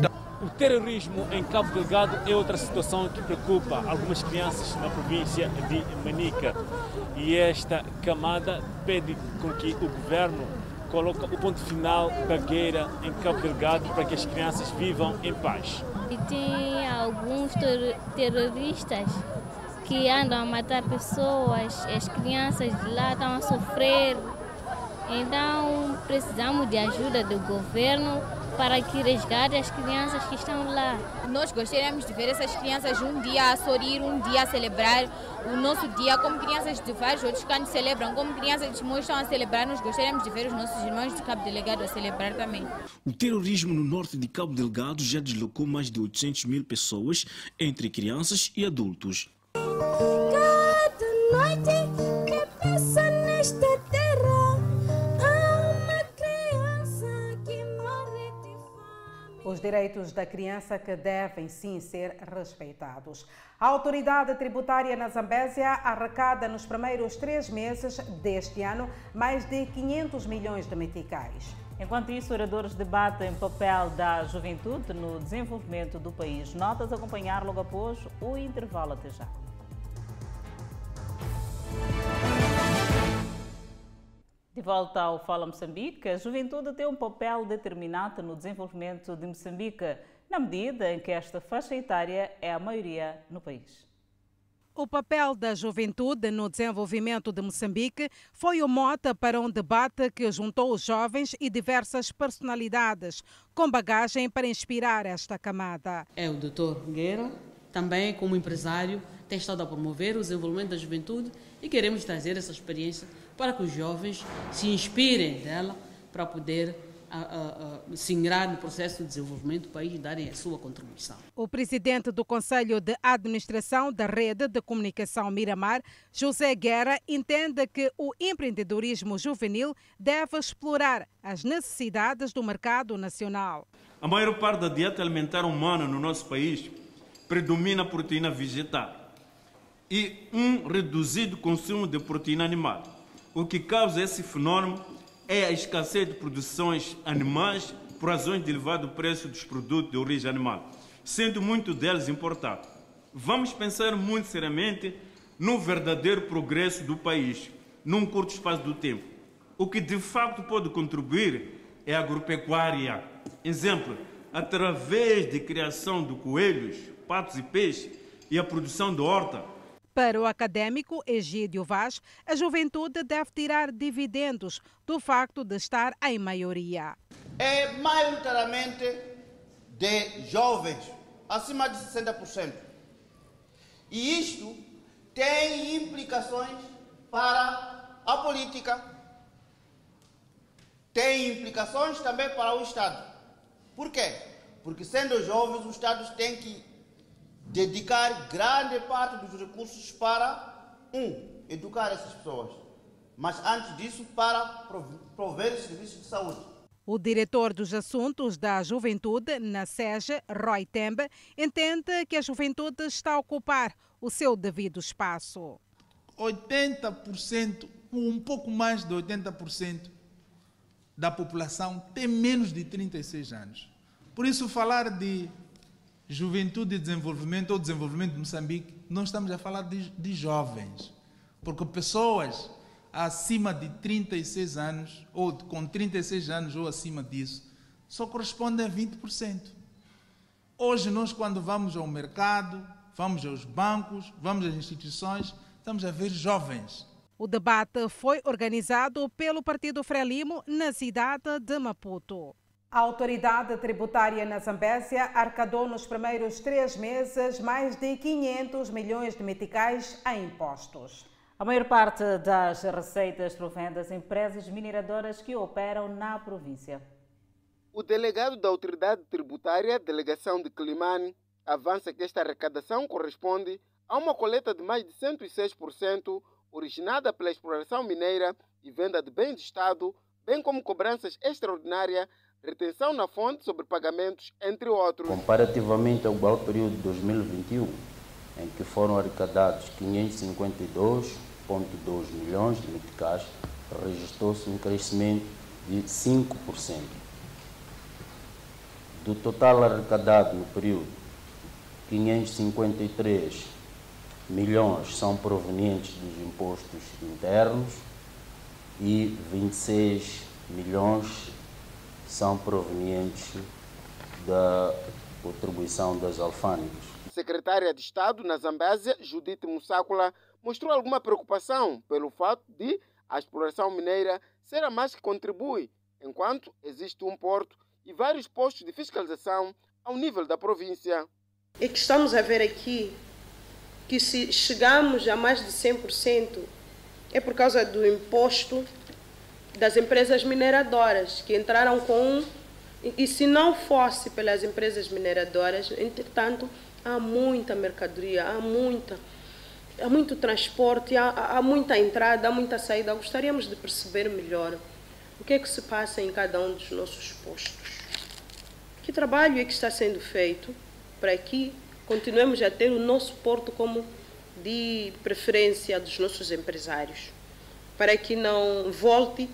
O terrorismo em Cabo Delgado é outra situação que preocupa algumas crianças na província de Manica. E esta camada pede com que o governo coloque o ponto final da guerra em Cabo Delgado para que as crianças vivam em paz. E tem alguns ter terroristas que andam a matar pessoas, as crianças de lá estão a sofrer. Então precisamos de ajuda do governo para que resgate as crianças que estão lá. Nós gostaríamos de ver essas crianças um dia a sorrir, um dia a celebrar o nosso dia, como crianças de vários outros cantos celebram, como crianças de Timor estão a celebrar, nós gostaríamos de ver os nossos irmãos de Cabo Delegado a celebrar também. O terrorismo no norte de Cabo Delgado já deslocou mais de 800 mil pessoas, entre crianças e adultos. Cada noite que passa nesta os direitos da criança que devem sim ser respeitados. A autoridade tributária na Zambésia arrecada nos primeiros três meses deste ano mais de 500 milhões de meticais. Enquanto isso, oradores debatem o papel da juventude no desenvolvimento do país. Notas a acompanhar logo após o intervalo até já. De volta ao Fala Moçambique, a juventude tem um papel determinante no desenvolvimento de Moçambique, na medida em que esta faixa etária é a maioria no país. O papel da juventude no desenvolvimento de Moçambique foi o mote para um debate que juntou os jovens e diversas personalidades, com bagagem para inspirar esta camada. É o Dr. Guerra, também como empresário, tem estado a promover o desenvolvimento da juventude e queremos trazer essa experiência para que os jovens se inspirem dela para poder a, a, a, se ingrar no processo de desenvolvimento do país e darem a sua contribuição. O presidente do Conselho de Administração da Rede de Comunicação Miramar, José Guerra, entende que o empreendedorismo juvenil deve explorar as necessidades do mercado nacional. A maior parte da dieta alimentar humana no nosso país predomina a proteína vegetal e um reduzido consumo de proteína animal. O que causa esse fenômeno é a escassez de produções animais por razões de elevado preço dos produtos de origem animal, sendo muito deles importados. Vamos pensar muito seriamente no verdadeiro progresso do país, num curto espaço do tempo. O que de facto pode contribuir é a agropecuária. Exemplo, através de criação de coelhos, patos e peixes e a produção de horta, para o acadêmico Egídio Vaz, a juventude deve tirar dividendos do facto de estar em maioria. É maioritariamente de jovens, acima de 60%. E isto tem implicações para a política, tem implicações também para o Estado. Por quê? Porque sendo jovens, os Estados têm que dedicar grande parte dos recursos para, um, educar essas pessoas, mas antes disso, para prover serviços de saúde. O diretor dos assuntos da juventude na SEGE, Roy Tembe, entende que a juventude está a ocupar o seu devido espaço. 80%, um pouco mais de 80% da população tem menos de 36 anos. Por isso, falar de juventude e desenvolvimento ou desenvolvimento de Moçambique, não estamos a falar de, de jovens, porque pessoas acima de 36 anos, ou com 36 anos ou acima disso, só correspondem a 20%. Hoje, nós, quando vamos ao mercado, vamos aos bancos, vamos às instituições, estamos a ver jovens. O debate foi organizado pelo Partido Frelimo na cidade de Maputo. A autoridade tributária na Zambésia arcadou nos primeiros três meses mais de 500 milhões de meticais em impostos. A maior parte das receitas provém das empresas mineradoras que operam na província. O delegado da autoridade tributária, delegação de Climane, avança que esta arrecadação corresponde a uma coleta de mais de 106% originada pela exploração mineira e venda de bens de Estado, bem como cobranças extraordinárias retenção na fonte sobre pagamentos, entre outros. Comparativamente ao igual período de 2021, em que foram arrecadados 552,2 milhões de meticais, registrou-se um crescimento de 5%. Do total arrecadado no período, 553 milhões são provenientes dos impostos internos e 26 milhões são provenientes da contribuição das alfândegas. Secretária de Estado na Zambésia, Judite Mussácula, mostrou alguma preocupação pelo fato de a exploração mineira ser a mais que contribui, enquanto existe um porto e vários postos de fiscalização ao nível da província. É que estamos a ver aqui que se chegamos a mais de 100% é por causa do imposto das empresas mineradoras que entraram com e se não fosse pelas empresas mineradoras, entretanto, há muita mercadoria, há muita há muito transporte, há, há muita entrada, há muita saída. Gostaríamos de perceber melhor o que é que se passa em cada um dos nossos postos. Que trabalho é que está sendo feito para que continuemos a ter o nosso porto como de preferência dos nossos empresários, para que não volte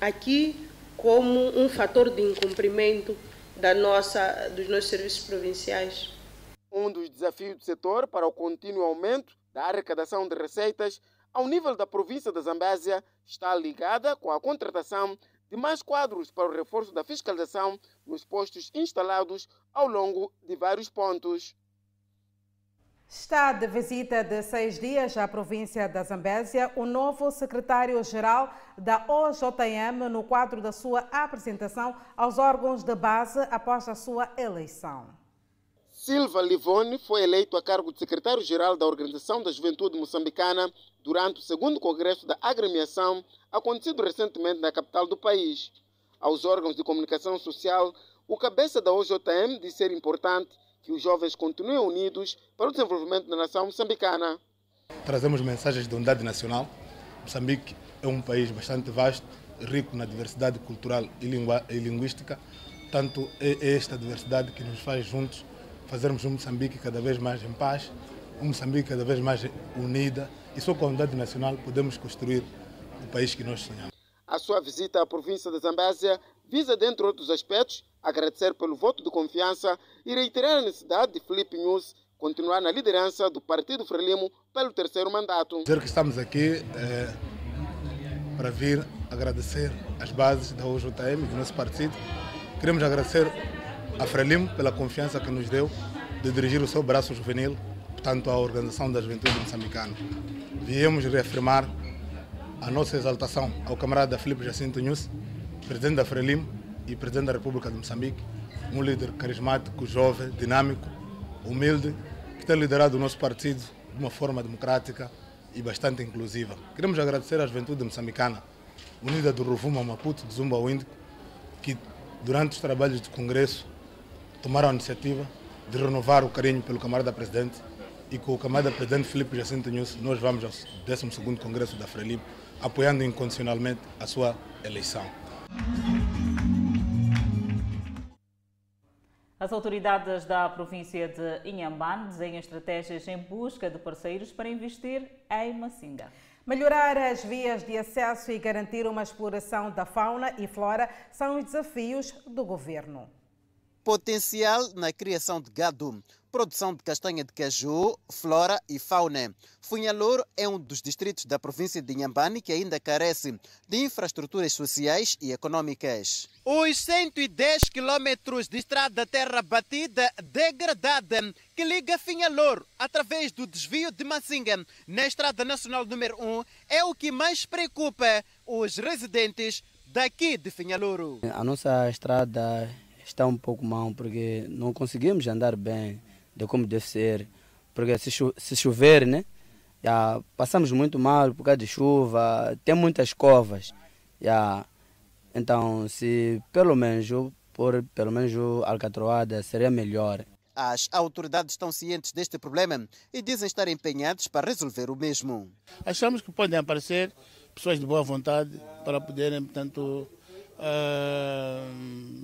aqui como um fator de incumprimento da nossa, dos nossos serviços provinciais. Um dos desafios do setor para o contínuo aumento da arrecadação de receitas ao nível da província da Zambésia está ligada com a contratação de mais quadros para o reforço da fiscalização nos postos instalados ao longo de vários pontos. Está de visita de seis dias à província da Zambésia o novo secretário-geral da OJM no quadro da sua apresentação aos órgãos de base após a sua eleição. Silva Livone foi eleito a cargo de secretário-geral da Organização da Juventude Moçambicana durante o segundo congresso da agremiação, acontecido recentemente na capital do país. Aos órgãos de comunicação social, o cabeça da OJM disse ser importante que os jovens continuem unidos para o desenvolvimento da nação moçambicana. Trazemos mensagens de unidade nacional. Moçambique é um país bastante vasto, rico na diversidade cultural e, e linguística. Tanto é esta diversidade que nos faz juntos fazermos um Moçambique cada vez mais em paz, um Moçambique cada vez mais unida e só com a unidade nacional podemos construir o país que nós sonhamos. A sua visita à província da Zambésia visa, dentre outros aspectos, agradecer pelo voto de confiança e reiterar a necessidade de Felipe News continuar na liderança do Partido Frelimo pelo terceiro mandato. Dizer que estamos aqui é, para vir agradecer as bases da OJM, do nosso partido. Queremos agradecer a Frelimo pela confiança que nos deu de dirigir o seu braço juvenil, portanto, à Organização da Juventude Moçambicana. Viemos reafirmar a nossa exaltação ao camarada Felipe Jacinto Nunes, presidente da Frelimo e presidente da República de Moçambique, um líder carismático, jovem, dinâmico, humilde, que tem liderado o nosso partido de uma forma democrática e bastante inclusiva. Queremos agradecer à juventude moçambicana, unida do Rovuma Maputo, de Zumba Wind, que durante os trabalhos do Congresso tomaram a iniciativa de renovar o carinho pelo camarada presidente e com o camarada presidente Felipe Jacinto Nunes nós vamos ao 12º Congresso da Frelimo apoiando incondicionalmente a sua eleição. As autoridades da província de Inhambane desenham estratégias em busca de parceiros para investir em Massinga. Melhorar as vias de acesso e garantir uma exploração da fauna e flora são os desafios do governo potencial na criação de gado, produção de castanha de caju, flora e fauna. Funhalor é um dos distritos da província de Inhambane que ainda carece de infraestruturas sociais e econômicas. Os 110 quilômetros de estrada terra batida degradada que liga Finhalor através do desvio de Massinga na Estrada Nacional número 1 é o que mais preocupa os residentes daqui de Finhalouro. A nossa estrada está um pouco mal, porque não conseguimos andar bem de como deve ser. Porque se, cho se chover, né? Já passamos muito mal por causa de chuva, tem muitas covas. Já, então, se pelo menos por pelo menos alcatroada seria melhor. As autoridades estão cientes deste problema e dizem estar empenhados para resolver o mesmo. Achamos que podem aparecer pessoas de boa vontade para poderem, portanto, uh,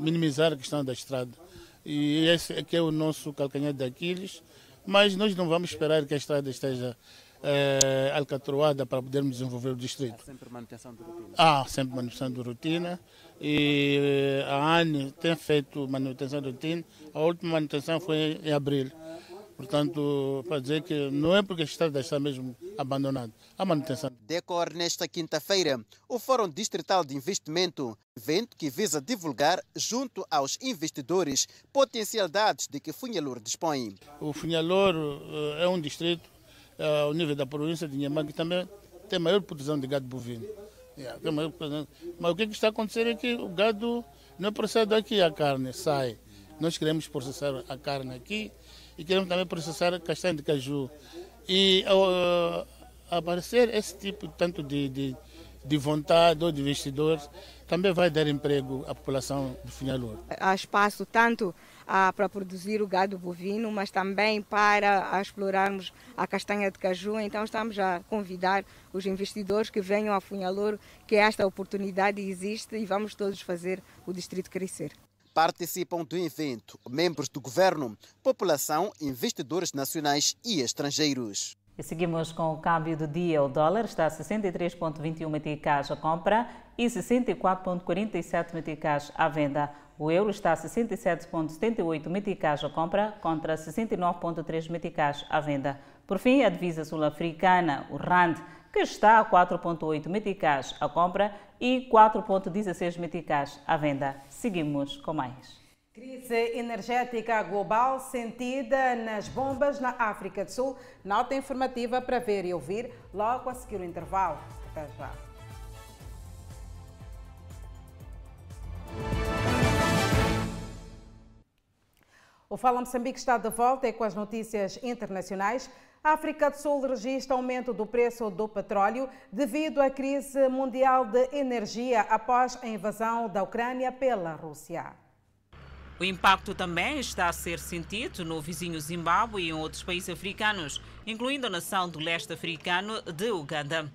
minimizar a questão da estrada. E esse aqui é o nosso calcanhar de Aquiles, mas nós não vamos esperar que a estrada esteja uh, alcatroada para podermos desenvolver o distrito. Há sempre manutenção de rotina? Há sempre manutenção de rotina e a ANE tem feito manutenção de rotina. A última manutenção foi em abril. Portanto, para dizer que não é porque a estrada está mesmo abandonada, a manutenção. Decorre nesta quinta-feira o Fórum Distrital de Investimento, evento que visa divulgar, junto aos investidores, potencialidades de que Funhalor dispõe. O Funhalor eh, é um distrito, eh, ao nível da província de Inhambane, que também tem maior produção de gado bovino. Mas o que está acontecendo é que o gado não é processado aqui, a carne sai. Nós queremos processar a carne aqui e queremos também processar castanha de caju. E uh, aparecer esse tipo tanto de, de, de vontade ou de investidores também vai dar emprego à população do Finhalor. Há espaço tanto ah, para produzir o gado bovino, mas também para explorarmos a castanha de caju. Então estamos a convidar os investidores que venham a Funhalor, que esta oportunidade existe e vamos todos fazer o distrito crescer. Participam do evento membros do governo, população, investidores nacionais e estrangeiros. E seguimos com o câmbio do dia. O dólar está a 63,21 meticais à compra e 64,47 meticais à venda. O euro está a 67,78 meticais à compra contra 69,3 meticais à venda. Por fim, a divisa sul-africana, o RAND, que está a 4,8 meticais à compra e 4,16 meticais à venda. Seguimos com mais. Crise energética global sentida nas bombas na África do Sul. Nota informativa para ver e ouvir logo a seguir o intervalo. Até já. O Fala Moçambique está de volta e com as notícias internacionais. A África do Sul registra aumento do preço do petróleo devido à crise mundial de energia após a invasão da Ucrânia pela Rússia. O impacto também está a ser sentido no vizinho Zimbábue e em outros países africanos, incluindo a nação do leste africano de Uganda.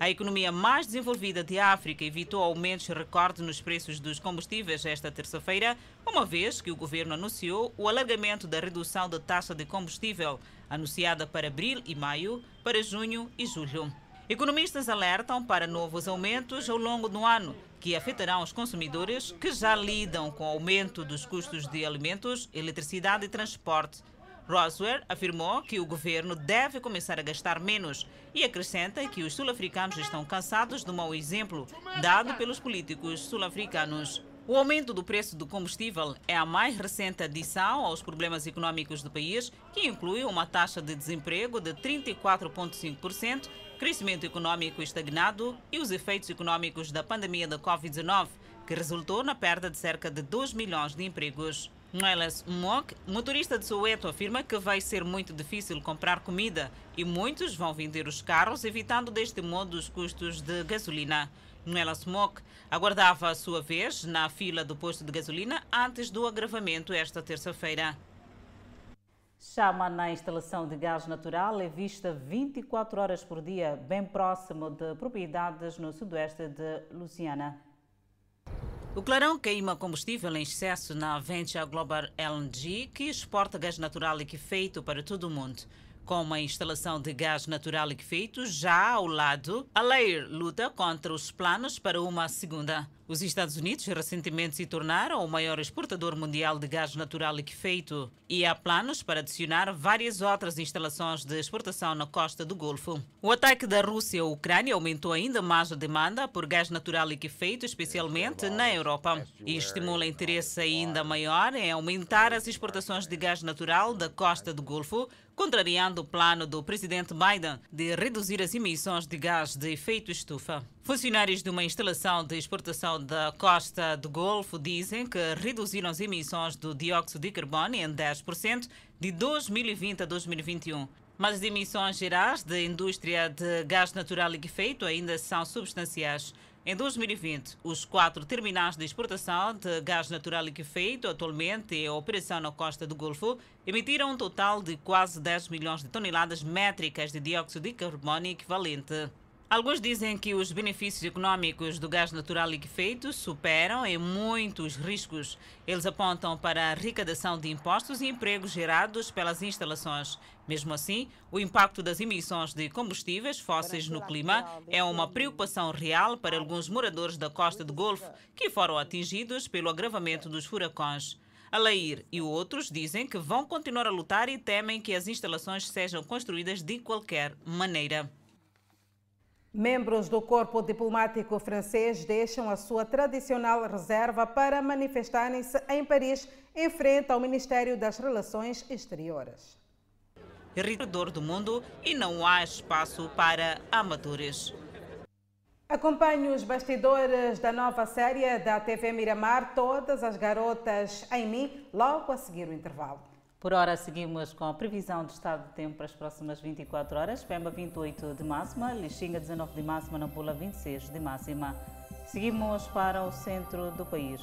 A economia mais desenvolvida de África evitou aumentos recordes nos preços dos combustíveis esta terça-feira, uma vez que o governo anunciou o alargamento da redução da taxa de combustível, anunciada para abril e maio, para junho e julho. Economistas alertam para novos aumentos ao longo do ano, que afetarão os consumidores que já lidam com o aumento dos custos de alimentos, eletricidade e transporte. Roswell afirmou que o governo deve começar a gastar menos e acrescenta que os sul-africanos estão cansados do mau exemplo dado pelos políticos sul-africanos. O aumento do preço do combustível é a mais recente adição aos problemas econômicos do país, que inclui uma taxa de desemprego de 34,5%, crescimento econômico estagnado e os efeitos econômicos da pandemia da Covid-19, que resultou na perda de cerca de 2 milhões de empregos. Noelas Mok, motorista de Soweto, afirma que vai ser muito difícil comprar comida e muitos vão vender os carros, evitando deste modo os custos de gasolina. Noela Smoke aguardava a sua vez na fila do posto de gasolina antes do agravamento esta terça-feira. Chama na instalação de gás natural é vista 24 horas por dia, bem próximo de propriedades no sudoeste de Luciana. O Clarão queima combustível em excesso na Venture Global LNG, que exporta gás natural liquefeito para todo o mundo. Com uma instalação de gás natural liquefeito já ao lado, a Lair luta contra os planos para uma segunda. Os Estados Unidos recentemente se tornaram o maior exportador mundial de gás natural liquefeito e há planos para adicionar várias outras instalações de exportação na costa do Golfo. O ataque da Rússia à Ucrânia aumentou ainda mais a demanda por gás natural liquefeito, especialmente na Europa, e estimula interesse ainda maior em aumentar as exportações de gás natural da costa do Golfo, contrariando o plano do presidente Biden de reduzir as emissões de gás de efeito estufa. Funcionários de uma instalação de exportação da costa do Golfo dizem que reduziram as emissões do dióxido de carbono em 10% de 2020 a 2021. Mas as emissões gerais da indústria de gás natural liquefeito ainda são substanciais. Em 2020, os quatro terminais de exportação de gás natural liquefeito, atualmente em operação na costa do Golfo, emitiram um total de quase 10 milhões de toneladas métricas de dióxido de carbono equivalente. Alguns dizem que os benefícios econômicos do gás natural liquefeito superam em muitos riscos. Eles apontam para a arrecadação de impostos e empregos gerados pelas instalações. Mesmo assim, o impacto das emissões de combustíveis fósseis no clima é uma preocupação real para alguns moradores da costa do Golfo, que foram atingidos pelo agravamento dos furacões. Alair e outros dizem que vão continuar a lutar e temem que as instalações sejam construídas de qualquer maneira. Membros do corpo diplomático francês deixam a sua tradicional reserva para manifestarem-se em Paris em frente ao Ministério das Relações Exteriores. Redor do mundo e não há espaço para amadores. Acompanhe os bastidores da nova série da TV Miramar, Todas as Garotas em Mim, logo a seguir o intervalo. Por hora, seguimos com a previsão de estado de tempo para as próximas 24 horas. Pemba 28 de máxima, Lixinga 19 de máxima, Nampula 26 de máxima. Seguimos para o centro do país.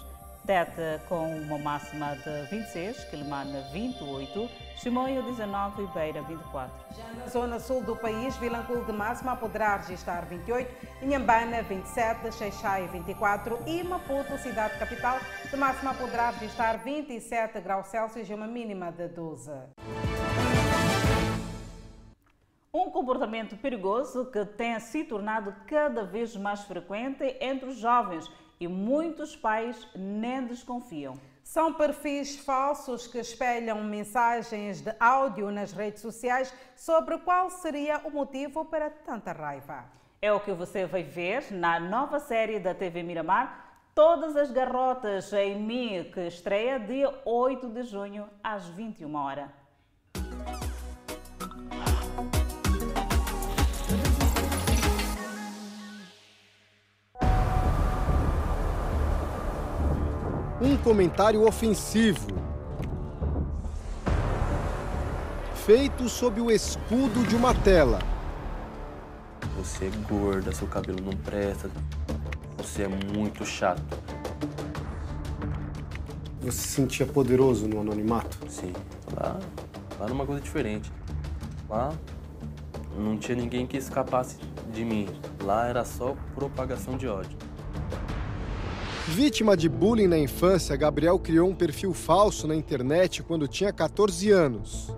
Tete com uma máxima de 26, Quilimana 28, Chimoio 19 e Beira 24. Já na zona sul do país, Vilanculo de máxima poderá registrar 28, Inhambana 27, Xeixai 24 e Maputo, cidade capital, de máxima poderá registrar 27 graus Celsius e uma mínima de 12. Um comportamento perigoso que tem se tornado cada vez mais frequente entre os jovens e muitos pais nem desconfiam. São perfis falsos que espelham mensagens de áudio nas redes sociais sobre qual seria o motivo para tanta raiva. É o que você vai ver na nova série da TV Miramar, Todas as Garrotas em Mi, que estreia dia 8 de junho, às 21 horas. Um comentário ofensivo. Feito sob o escudo de uma tela. Você é gorda, seu cabelo não presta. Você é muito chato. Você se sentia poderoso no anonimato? Sim. Lá, lá era uma coisa diferente. Lá não tinha ninguém que escapasse de mim. Lá era só propagação de ódio. Vítima de bullying na infância, Gabriel criou um perfil falso na internet quando tinha 14 anos.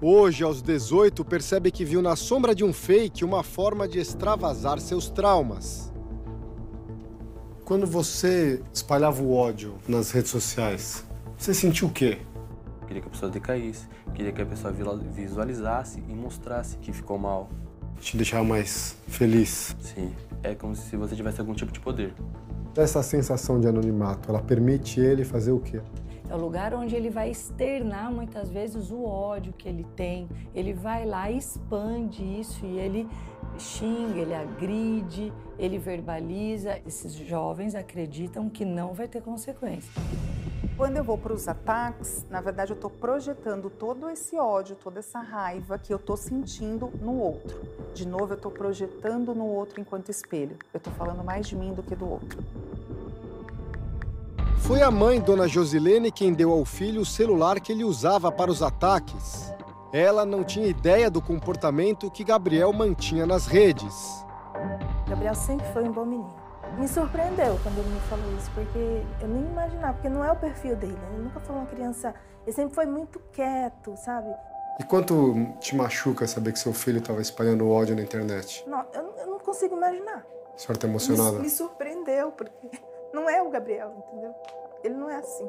Hoje, aos 18, percebe que viu na sombra de um fake uma forma de extravasar seus traumas. Quando você espalhava o ódio nas redes sociais, você sentiu o quê? Queria que a pessoa decaísse, queria que a pessoa visualizasse e mostrasse que ficou mal. Te deixava mais feliz? Sim, é como se você tivesse algum tipo de poder. Essa sensação de anonimato, ela permite ele fazer o quê? É o lugar onde ele vai externar muitas vezes o ódio que ele tem. Ele vai lá e expande isso e ele xinga, ele agride, ele verbaliza. Esses jovens acreditam que não vai ter consequência. Quando eu vou para os ataques, na verdade eu estou projetando todo esse ódio, toda essa raiva que eu estou sentindo no outro. De novo, eu estou projetando no outro enquanto espelho. Eu estou falando mais de mim do que do outro. Foi a mãe, Dona Josilene, quem deu ao filho o celular que ele usava para os ataques. Ela não tinha ideia do comportamento que Gabriel mantinha nas redes. Gabriel sempre foi um bom menino. Me surpreendeu quando ele me falou isso, porque eu nem imaginava, porque não é o perfil dele. Ele nunca foi uma criança. Ele sempre foi muito quieto, sabe? E quanto te machuca saber que seu filho estava espalhando ódio na internet? Não, eu, eu não consigo imaginar. A senhora está emocionada? Me, me surpreendeu, porque não é o Gabriel, entendeu? Ele não é assim.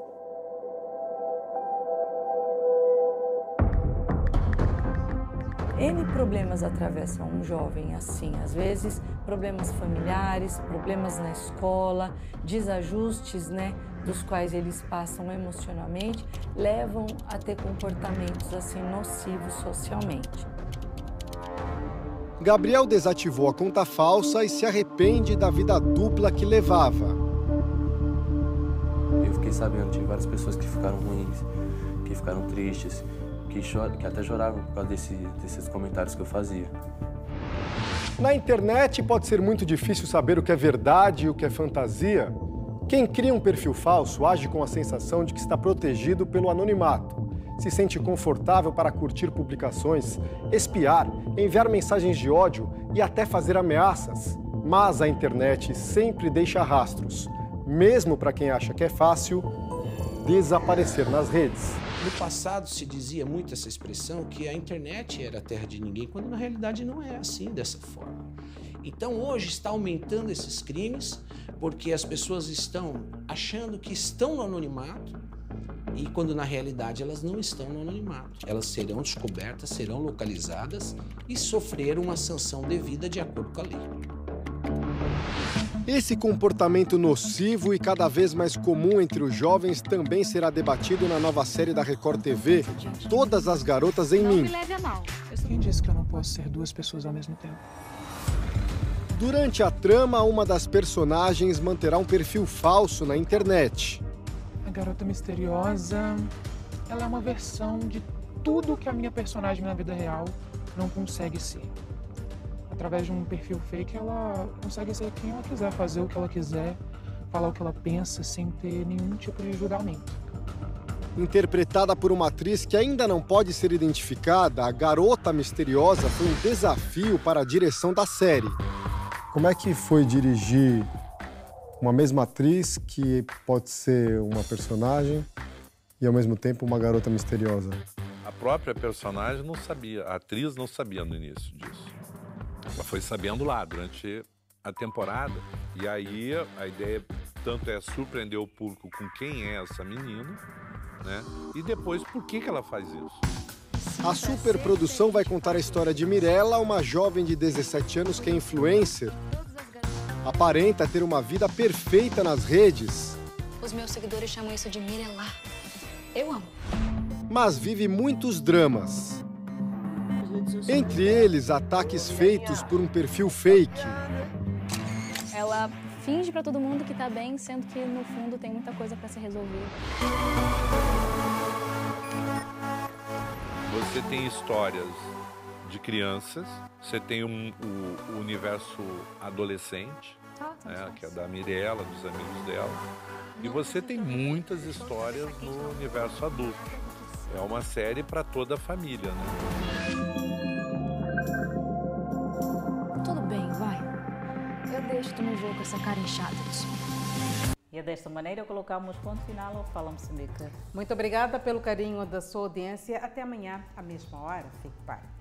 N problemas atravessam um jovem assim, às vezes problemas familiares, problemas na escola, desajustes, né, dos quais eles passam emocionalmente, levam a ter comportamentos assim nocivos socialmente. Gabriel desativou a conta falsa e se arrepende da vida dupla que levava. Eu fiquei sabendo de várias pessoas que ficaram ruins, que ficaram tristes, que, chor... que até choravam por causa desse, desses comentários que eu fazia. Na internet pode ser muito difícil saber o que é verdade e o que é fantasia. Quem cria um perfil falso age com a sensação de que está protegido pelo anonimato. Se sente confortável para curtir publicações, espiar, enviar mensagens de ódio e até fazer ameaças. Mas a internet sempre deixa rastros, mesmo para quem acha que é fácil desaparecer nas redes. No passado se dizia muito essa expressão que a internet era a terra de ninguém, quando na realidade não é assim dessa forma. Então hoje está aumentando esses crimes porque as pessoas estão achando que estão no anonimato e quando na realidade elas não estão no anonimato. Elas serão descobertas, serão localizadas e sofrer uma sanção devida de acordo com a lei. Esse comportamento nocivo e cada vez mais comum entre os jovens também será debatido na nova série da Record TV, Todas as Garotas em não Mim. Me leve a mal. Quem disse que eu não posso ser duas pessoas ao mesmo tempo? Durante a trama, uma das personagens manterá um perfil falso na internet. A garota misteriosa, ela é uma versão de tudo que a minha personagem na vida real não consegue ser através de um perfil fake, ela consegue ser quem ela quiser, fazer o que ela quiser, falar o que ela pensa sem ter nenhum tipo de julgamento. Interpretada por uma atriz que ainda não pode ser identificada, a garota misteriosa foi um desafio para a direção da série. Como é que foi dirigir uma mesma atriz que pode ser uma personagem e ao mesmo tempo uma garota misteriosa? A própria personagem não sabia, a atriz não sabia no início disso. Ela foi sabendo lá durante a temporada. E aí a ideia tanto é surpreender o público com quem é essa menina, né? E depois por que, que ela faz isso. A superprodução vai contar a história de Mirella, uma jovem de 17 anos que é influencer. Aparenta ter uma vida perfeita nas redes. Os meus seguidores chamam isso de mirelar. Eu amo. Mas vive muitos dramas. Entre eles, ataques feitos por um perfil fake. Ela finge para todo mundo que tá bem, sendo que no fundo tem muita coisa para ser resolvida. Você tem histórias de crianças, você tem um, o, o universo adolescente, Ah, né, que é da Mirella, dos amigos dela. E você tem muitas histórias no universo adulto. É uma série para toda a família, né? Tudo bem, vai. Eu deixo tu me ver com essa cara inchada. E é desta maneira colocamos ponto final ao Fala Moçambique. Muito obrigada pelo carinho da sua audiência. Até amanhã, à mesma hora. Fique bem.